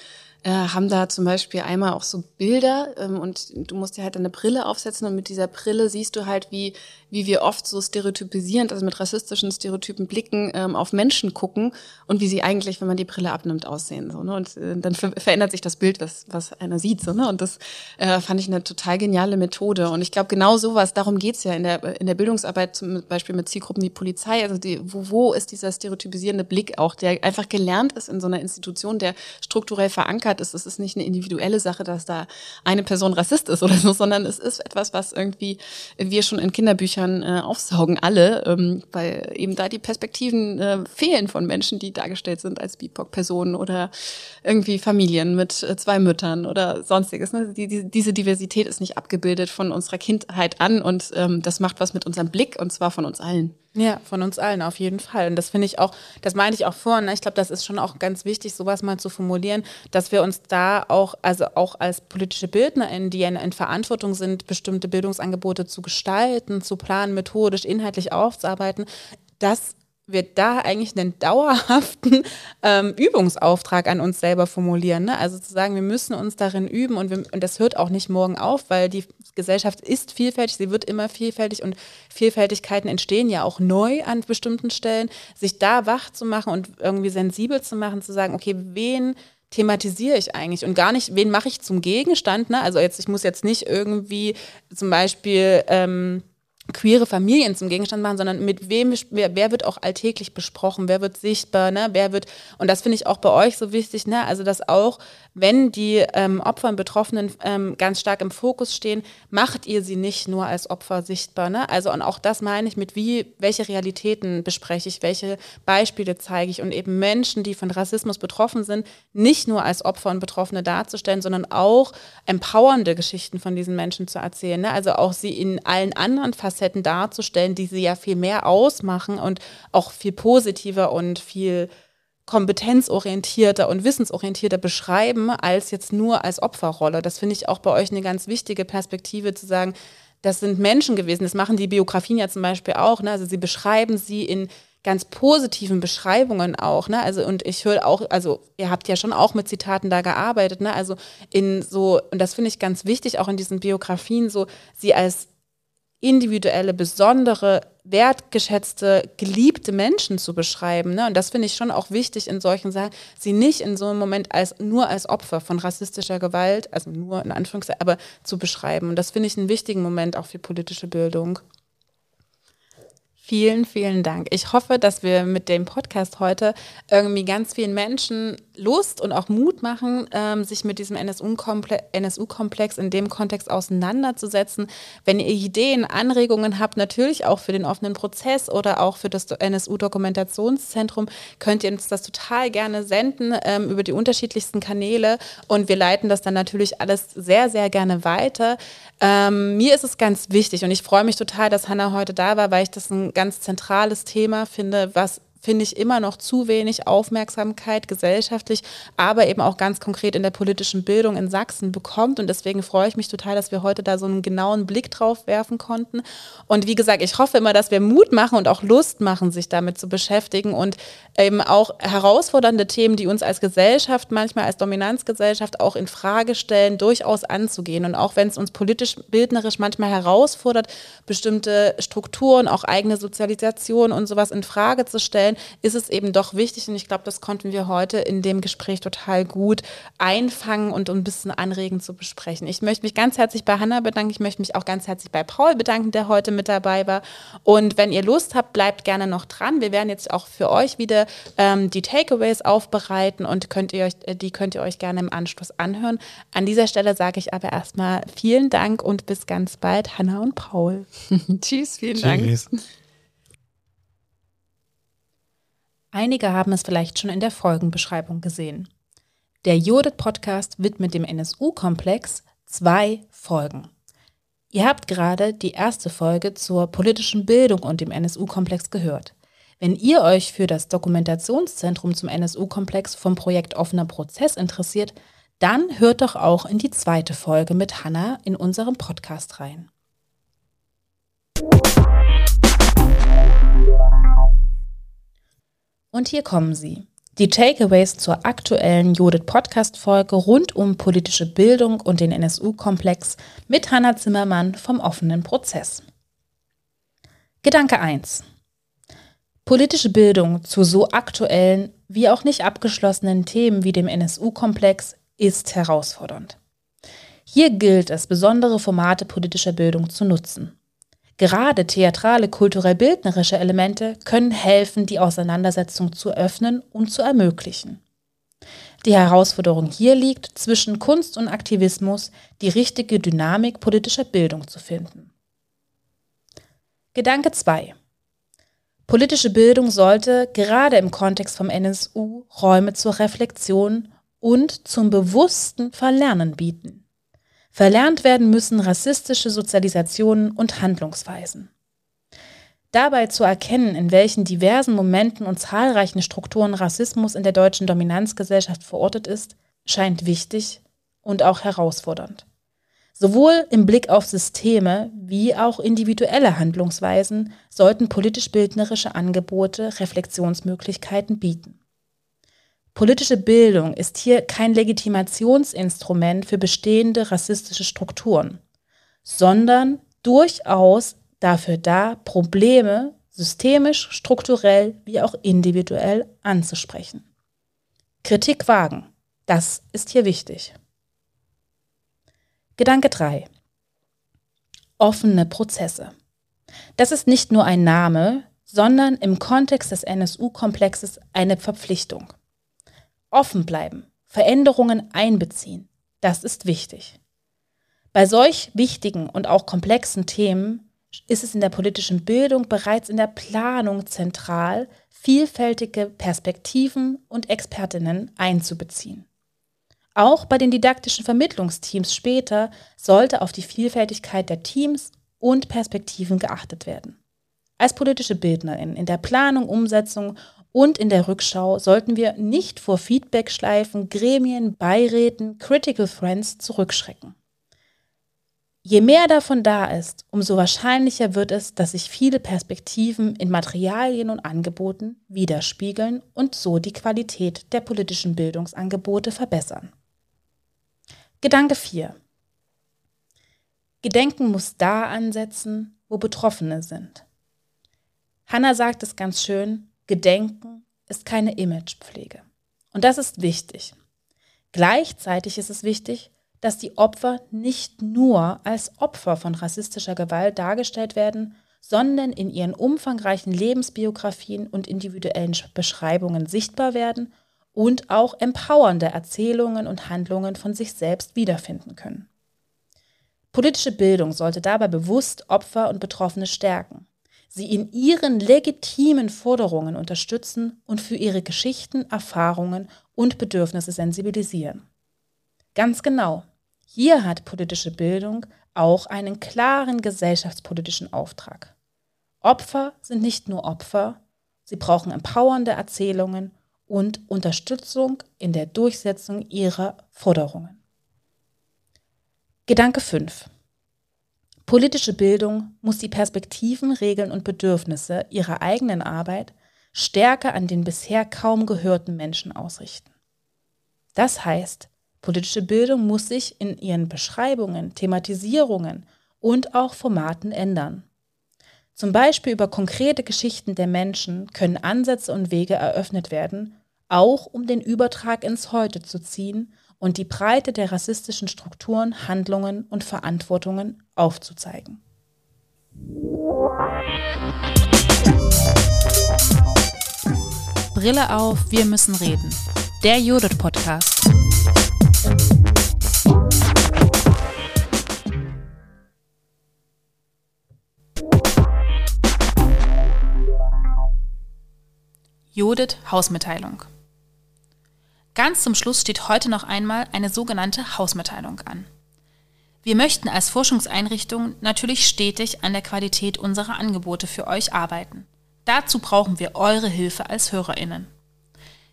äh, haben da zum Beispiel einmal auch so Bilder ähm, und du musst dir halt eine Brille aufsetzen und mit dieser Brille siehst du halt, wie wie wir oft so stereotypisierend, also mit rassistischen Stereotypen Blicken ähm, auf Menschen gucken und wie sie eigentlich, wenn man die Brille abnimmt, aussehen. So, ne? Und äh, dann ver verändert sich das Bild, was, was einer sieht. So, ne? Und das äh, fand ich eine total geniale Methode. Und ich glaube, genau sowas, darum geht's ja in der, in der Bildungsarbeit, zum Beispiel mit Zielgruppen wie Polizei. Also die, wo, wo ist dieser stereotypisierende Blick auch, der einfach gelernt ist in so einer Institution, der strukturell verankert ist. Es ist nicht eine individuelle Sache, dass da eine Person Rassist ist oder so, sondern es ist etwas, was irgendwie wir schon in Kinderbüchern äh, aufsaugen, alle, ähm, weil eben da die Perspektiven äh, fehlen von Menschen, die dargestellt sind als BIPOC-Personen oder irgendwie Familien mit äh, zwei Müttern oder sonstiges. Ne? Die, die, diese Diversität ist nicht abgebildet von unserer Kindheit an und ähm, das macht was mit unserem Blick und zwar von uns allen. Ja, von uns allen auf jeden Fall. Und das finde ich auch, das meinte ich auch vorhin, ne? ich glaube, das ist schon auch ganz wichtig, sowas mal zu formulieren, dass wir uns da auch, also auch als politische BildnerInnen, die ja in Verantwortung sind, bestimmte Bildungsangebote zu gestalten, zu planen, methodisch, inhaltlich aufzuarbeiten, dass wir da eigentlich einen dauerhaften *laughs* ähm, Übungsauftrag an uns selber formulieren. Ne? Also zu sagen, wir müssen uns darin üben und, wir, und das hört auch nicht morgen auf, weil die Gesellschaft ist vielfältig, sie wird immer vielfältig und Vielfältigkeiten entstehen ja auch neu an bestimmten Stellen. Sich da wach zu machen und irgendwie sensibel zu machen, zu sagen, okay, wen thematisiere ich eigentlich und gar nicht, wen mache ich zum Gegenstand. Ne? Also jetzt, ich muss jetzt nicht irgendwie zum Beispiel ähm, queere Familien zum Gegenstand machen, sondern mit wem, wer, wer, wird auch alltäglich besprochen, wer wird sichtbar, ne, wer wird, und das finde ich auch bei euch so wichtig, ne, also dass auch, wenn die ähm, Opfer und Betroffenen ähm, ganz stark im Fokus stehen, macht ihr sie nicht nur als Opfer sichtbar, ne, also und auch das meine ich mit wie, welche Realitäten bespreche ich, welche Beispiele zeige ich? Und eben Menschen, die von Rassismus betroffen sind, nicht nur als Opfer und Betroffene darzustellen, sondern auch empowernde Geschichten von diesen Menschen zu erzählen, ne, also auch sie in allen anderen Facetten Facetten darzustellen, die sie ja viel mehr ausmachen und auch viel positiver und viel kompetenzorientierter und wissensorientierter beschreiben, als jetzt nur als Opferrolle. Das finde ich auch bei euch eine ganz wichtige Perspektive zu sagen, das sind Menschen gewesen. Das machen die Biografien ja zum Beispiel auch. Ne? Also sie beschreiben sie in ganz positiven Beschreibungen auch, ne? Also und ich höre auch, also ihr habt ja schon auch mit Zitaten da gearbeitet, ne? Also in so und das finde ich ganz wichtig auch in diesen Biografien so sie als individuelle, besondere, wertgeschätzte, geliebte Menschen zu beschreiben. Ne? Und das finde ich schon auch wichtig in solchen Sachen, sie nicht in so einem Moment als nur als Opfer von rassistischer Gewalt, also nur in Anführungszeichen, aber zu beschreiben. Und das finde ich einen wichtigen Moment auch für politische Bildung. Vielen, vielen Dank. Ich hoffe, dass wir mit dem Podcast heute irgendwie ganz vielen Menschen Lust und auch Mut machen, ähm, sich mit diesem NSU-Komplex in dem Kontext auseinanderzusetzen. Wenn ihr Ideen, Anregungen habt, natürlich auch für den offenen Prozess oder auch für das NSU-Dokumentationszentrum, könnt ihr uns das total gerne senden ähm, über die unterschiedlichsten Kanäle und wir leiten das dann natürlich alles sehr, sehr gerne weiter. Ähm, mir ist es ganz wichtig und ich freue mich total, dass Hanna heute da war, weil ich das ein ganz zentrales Thema finde, was finde ich immer noch zu wenig Aufmerksamkeit gesellschaftlich, aber eben auch ganz konkret in der politischen Bildung in Sachsen bekommt. Und deswegen freue ich mich total, dass wir heute da so einen genauen Blick drauf werfen konnten. Und wie gesagt, ich hoffe immer, dass wir Mut machen und auch Lust machen, sich damit zu beschäftigen und eben auch herausfordernde Themen, die uns als Gesellschaft, manchmal als Dominanzgesellschaft auch in Frage stellen, durchaus anzugehen. Und auch wenn es uns politisch, bildnerisch manchmal herausfordert, bestimmte Strukturen, auch eigene Sozialisation und sowas in Frage zu stellen, stellen, ist es eben doch wichtig und ich glaube, das konnten wir heute in dem Gespräch total gut einfangen und ein bisschen anregend zu besprechen. Ich möchte mich ganz herzlich bei Hanna bedanken. Ich möchte mich auch ganz herzlich bei Paul bedanken, der heute mit dabei war. Und wenn ihr Lust habt, bleibt gerne noch dran. Wir werden jetzt auch für euch wieder ähm, die Takeaways aufbereiten und könnt ihr euch, äh, die könnt ihr euch gerne im Anschluss anhören. An dieser Stelle sage ich aber erstmal vielen Dank und bis ganz bald, Hanna und Paul. *laughs* Tschüss, vielen Tschüss. Dank. Einige haben es vielleicht schon in der Folgenbeschreibung gesehen. Der Judith Podcast widmet dem NSU-Komplex zwei Folgen. Ihr habt gerade die erste Folge zur politischen Bildung und dem NSU-Komplex gehört. Wenn ihr euch für das Dokumentationszentrum zum NSU-Komplex vom Projekt Offener Prozess interessiert, dann hört doch auch in die zweite Folge mit Hanna in unserem Podcast rein. Und hier kommen sie. Die Takeaways zur aktuellen Judith Podcast Folge rund um politische Bildung und den NSU-Komplex mit Hanna Zimmermann vom offenen Prozess. Gedanke 1. Politische Bildung zu so aktuellen wie auch nicht abgeschlossenen Themen wie dem NSU-Komplex ist herausfordernd. Hier gilt es, besondere Formate politischer Bildung zu nutzen. Gerade theatrale, kulturell-bildnerische Elemente können helfen, die Auseinandersetzung zu öffnen und zu ermöglichen. Die Herausforderung hier liegt, zwischen Kunst und Aktivismus die richtige Dynamik politischer Bildung zu finden. Gedanke 2. Politische Bildung sollte gerade im Kontext vom NSU Räume zur Reflexion und zum bewussten Verlernen bieten. Verlernt werden müssen rassistische Sozialisationen und Handlungsweisen. Dabei zu erkennen, in welchen diversen Momenten und zahlreichen Strukturen Rassismus in der deutschen Dominanzgesellschaft verortet ist, scheint wichtig und auch herausfordernd. Sowohl im Blick auf Systeme wie auch individuelle Handlungsweisen sollten politisch-bildnerische Angebote Reflexionsmöglichkeiten bieten. Politische Bildung ist hier kein Legitimationsinstrument für bestehende rassistische Strukturen, sondern durchaus dafür da, Probleme systemisch, strukturell wie auch individuell anzusprechen. Kritik wagen, das ist hier wichtig. Gedanke 3. Offene Prozesse. Das ist nicht nur ein Name, sondern im Kontext des NSU-Komplexes eine Verpflichtung. Offen bleiben, Veränderungen einbeziehen, das ist wichtig. Bei solch wichtigen und auch komplexen Themen ist es in der politischen Bildung bereits in der Planung zentral, vielfältige Perspektiven und Expertinnen einzubeziehen. Auch bei den didaktischen Vermittlungsteams später sollte auf die Vielfältigkeit der Teams und Perspektiven geachtet werden. Als politische Bildnerin in der Planung, Umsetzung und in der Rückschau sollten wir nicht vor Feedbackschleifen, Gremien, Beiräten, Critical Friends zurückschrecken. Je mehr davon da ist, umso wahrscheinlicher wird es, dass sich viele Perspektiven in Materialien und Angeboten widerspiegeln und so die Qualität der politischen Bildungsangebote verbessern. Gedanke 4. Gedenken muss da ansetzen, wo Betroffene sind. Hannah sagt es ganz schön, Gedenken ist keine Imagepflege. Und das ist wichtig. Gleichzeitig ist es wichtig, dass die Opfer nicht nur als Opfer von rassistischer Gewalt dargestellt werden, sondern in ihren umfangreichen Lebensbiografien und individuellen Beschreibungen sichtbar werden und auch empowernde Erzählungen und Handlungen von sich selbst wiederfinden können. Politische Bildung sollte dabei bewusst Opfer und Betroffene stärken, sie in ihren legitimen Forderungen unterstützen und für ihre Geschichten, Erfahrungen und Bedürfnisse sensibilisieren. Ganz genau. Hier hat politische Bildung auch einen klaren gesellschaftspolitischen Auftrag. Opfer sind nicht nur Opfer, sie brauchen empowernde Erzählungen und Unterstützung in der Durchsetzung ihrer Forderungen. Gedanke 5. Politische Bildung muss die Perspektiven, Regeln und Bedürfnisse ihrer eigenen Arbeit stärker an den bisher kaum gehörten Menschen ausrichten. Das heißt, Politische Bildung muss sich in ihren Beschreibungen, Thematisierungen und auch Formaten ändern. Zum Beispiel über konkrete Geschichten der Menschen können Ansätze und Wege eröffnet werden, auch um den Übertrag ins Heute zu ziehen und die Breite der rassistischen Strukturen, Handlungen und Verantwortungen aufzuzeigen. Brille auf, wir müssen reden. Der Judith Podcast. Judith Hausmitteilung. Ganz zum Schluss steht heute noch einmal eine sogenannte Hausmitteilung an. Wir möchten als Forschungseinrichtung natürlich stetig an der Qualität unserer Angebote für euch arbeiten. Dazu brauchen wir eure Hilfe als Hörerinnen.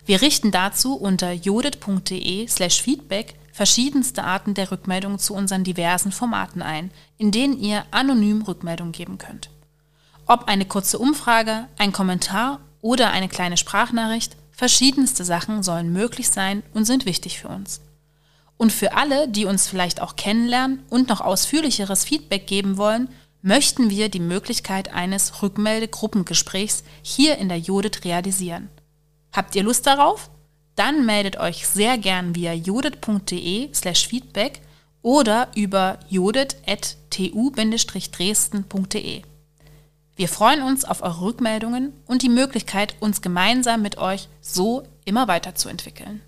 Wir richten dazu unter judith.de/slash feedback verschiedenste Arten der Rückmeldung zu unseren diversen Formaten ein, in denen ihr anonym Rückmeldung geben könnt. Ob eine kurze Umfrage, ein Kommentar oder eine kleine Sprachnachricht, verschiedenste Sachen sollen möglich sein und sind wichtig für uns. Und für alle, die uns vielleicht auch kennenlernen und noch ausführlicheres Feedback geben wollen, möchten wir die Möglichkeit eines Rückmeldegruppengesprächs hier in der Judith realisieren. Habt ihr Lust darauf? Dann meldet euch sehr gern via judith.de slash feedback oder über judith.tu-dresden.de. Wir freuen uns auf eure Rückmeldungen und die Möglichkeit, uns gemeinsam mit euch so immer weiterzuentwickeln.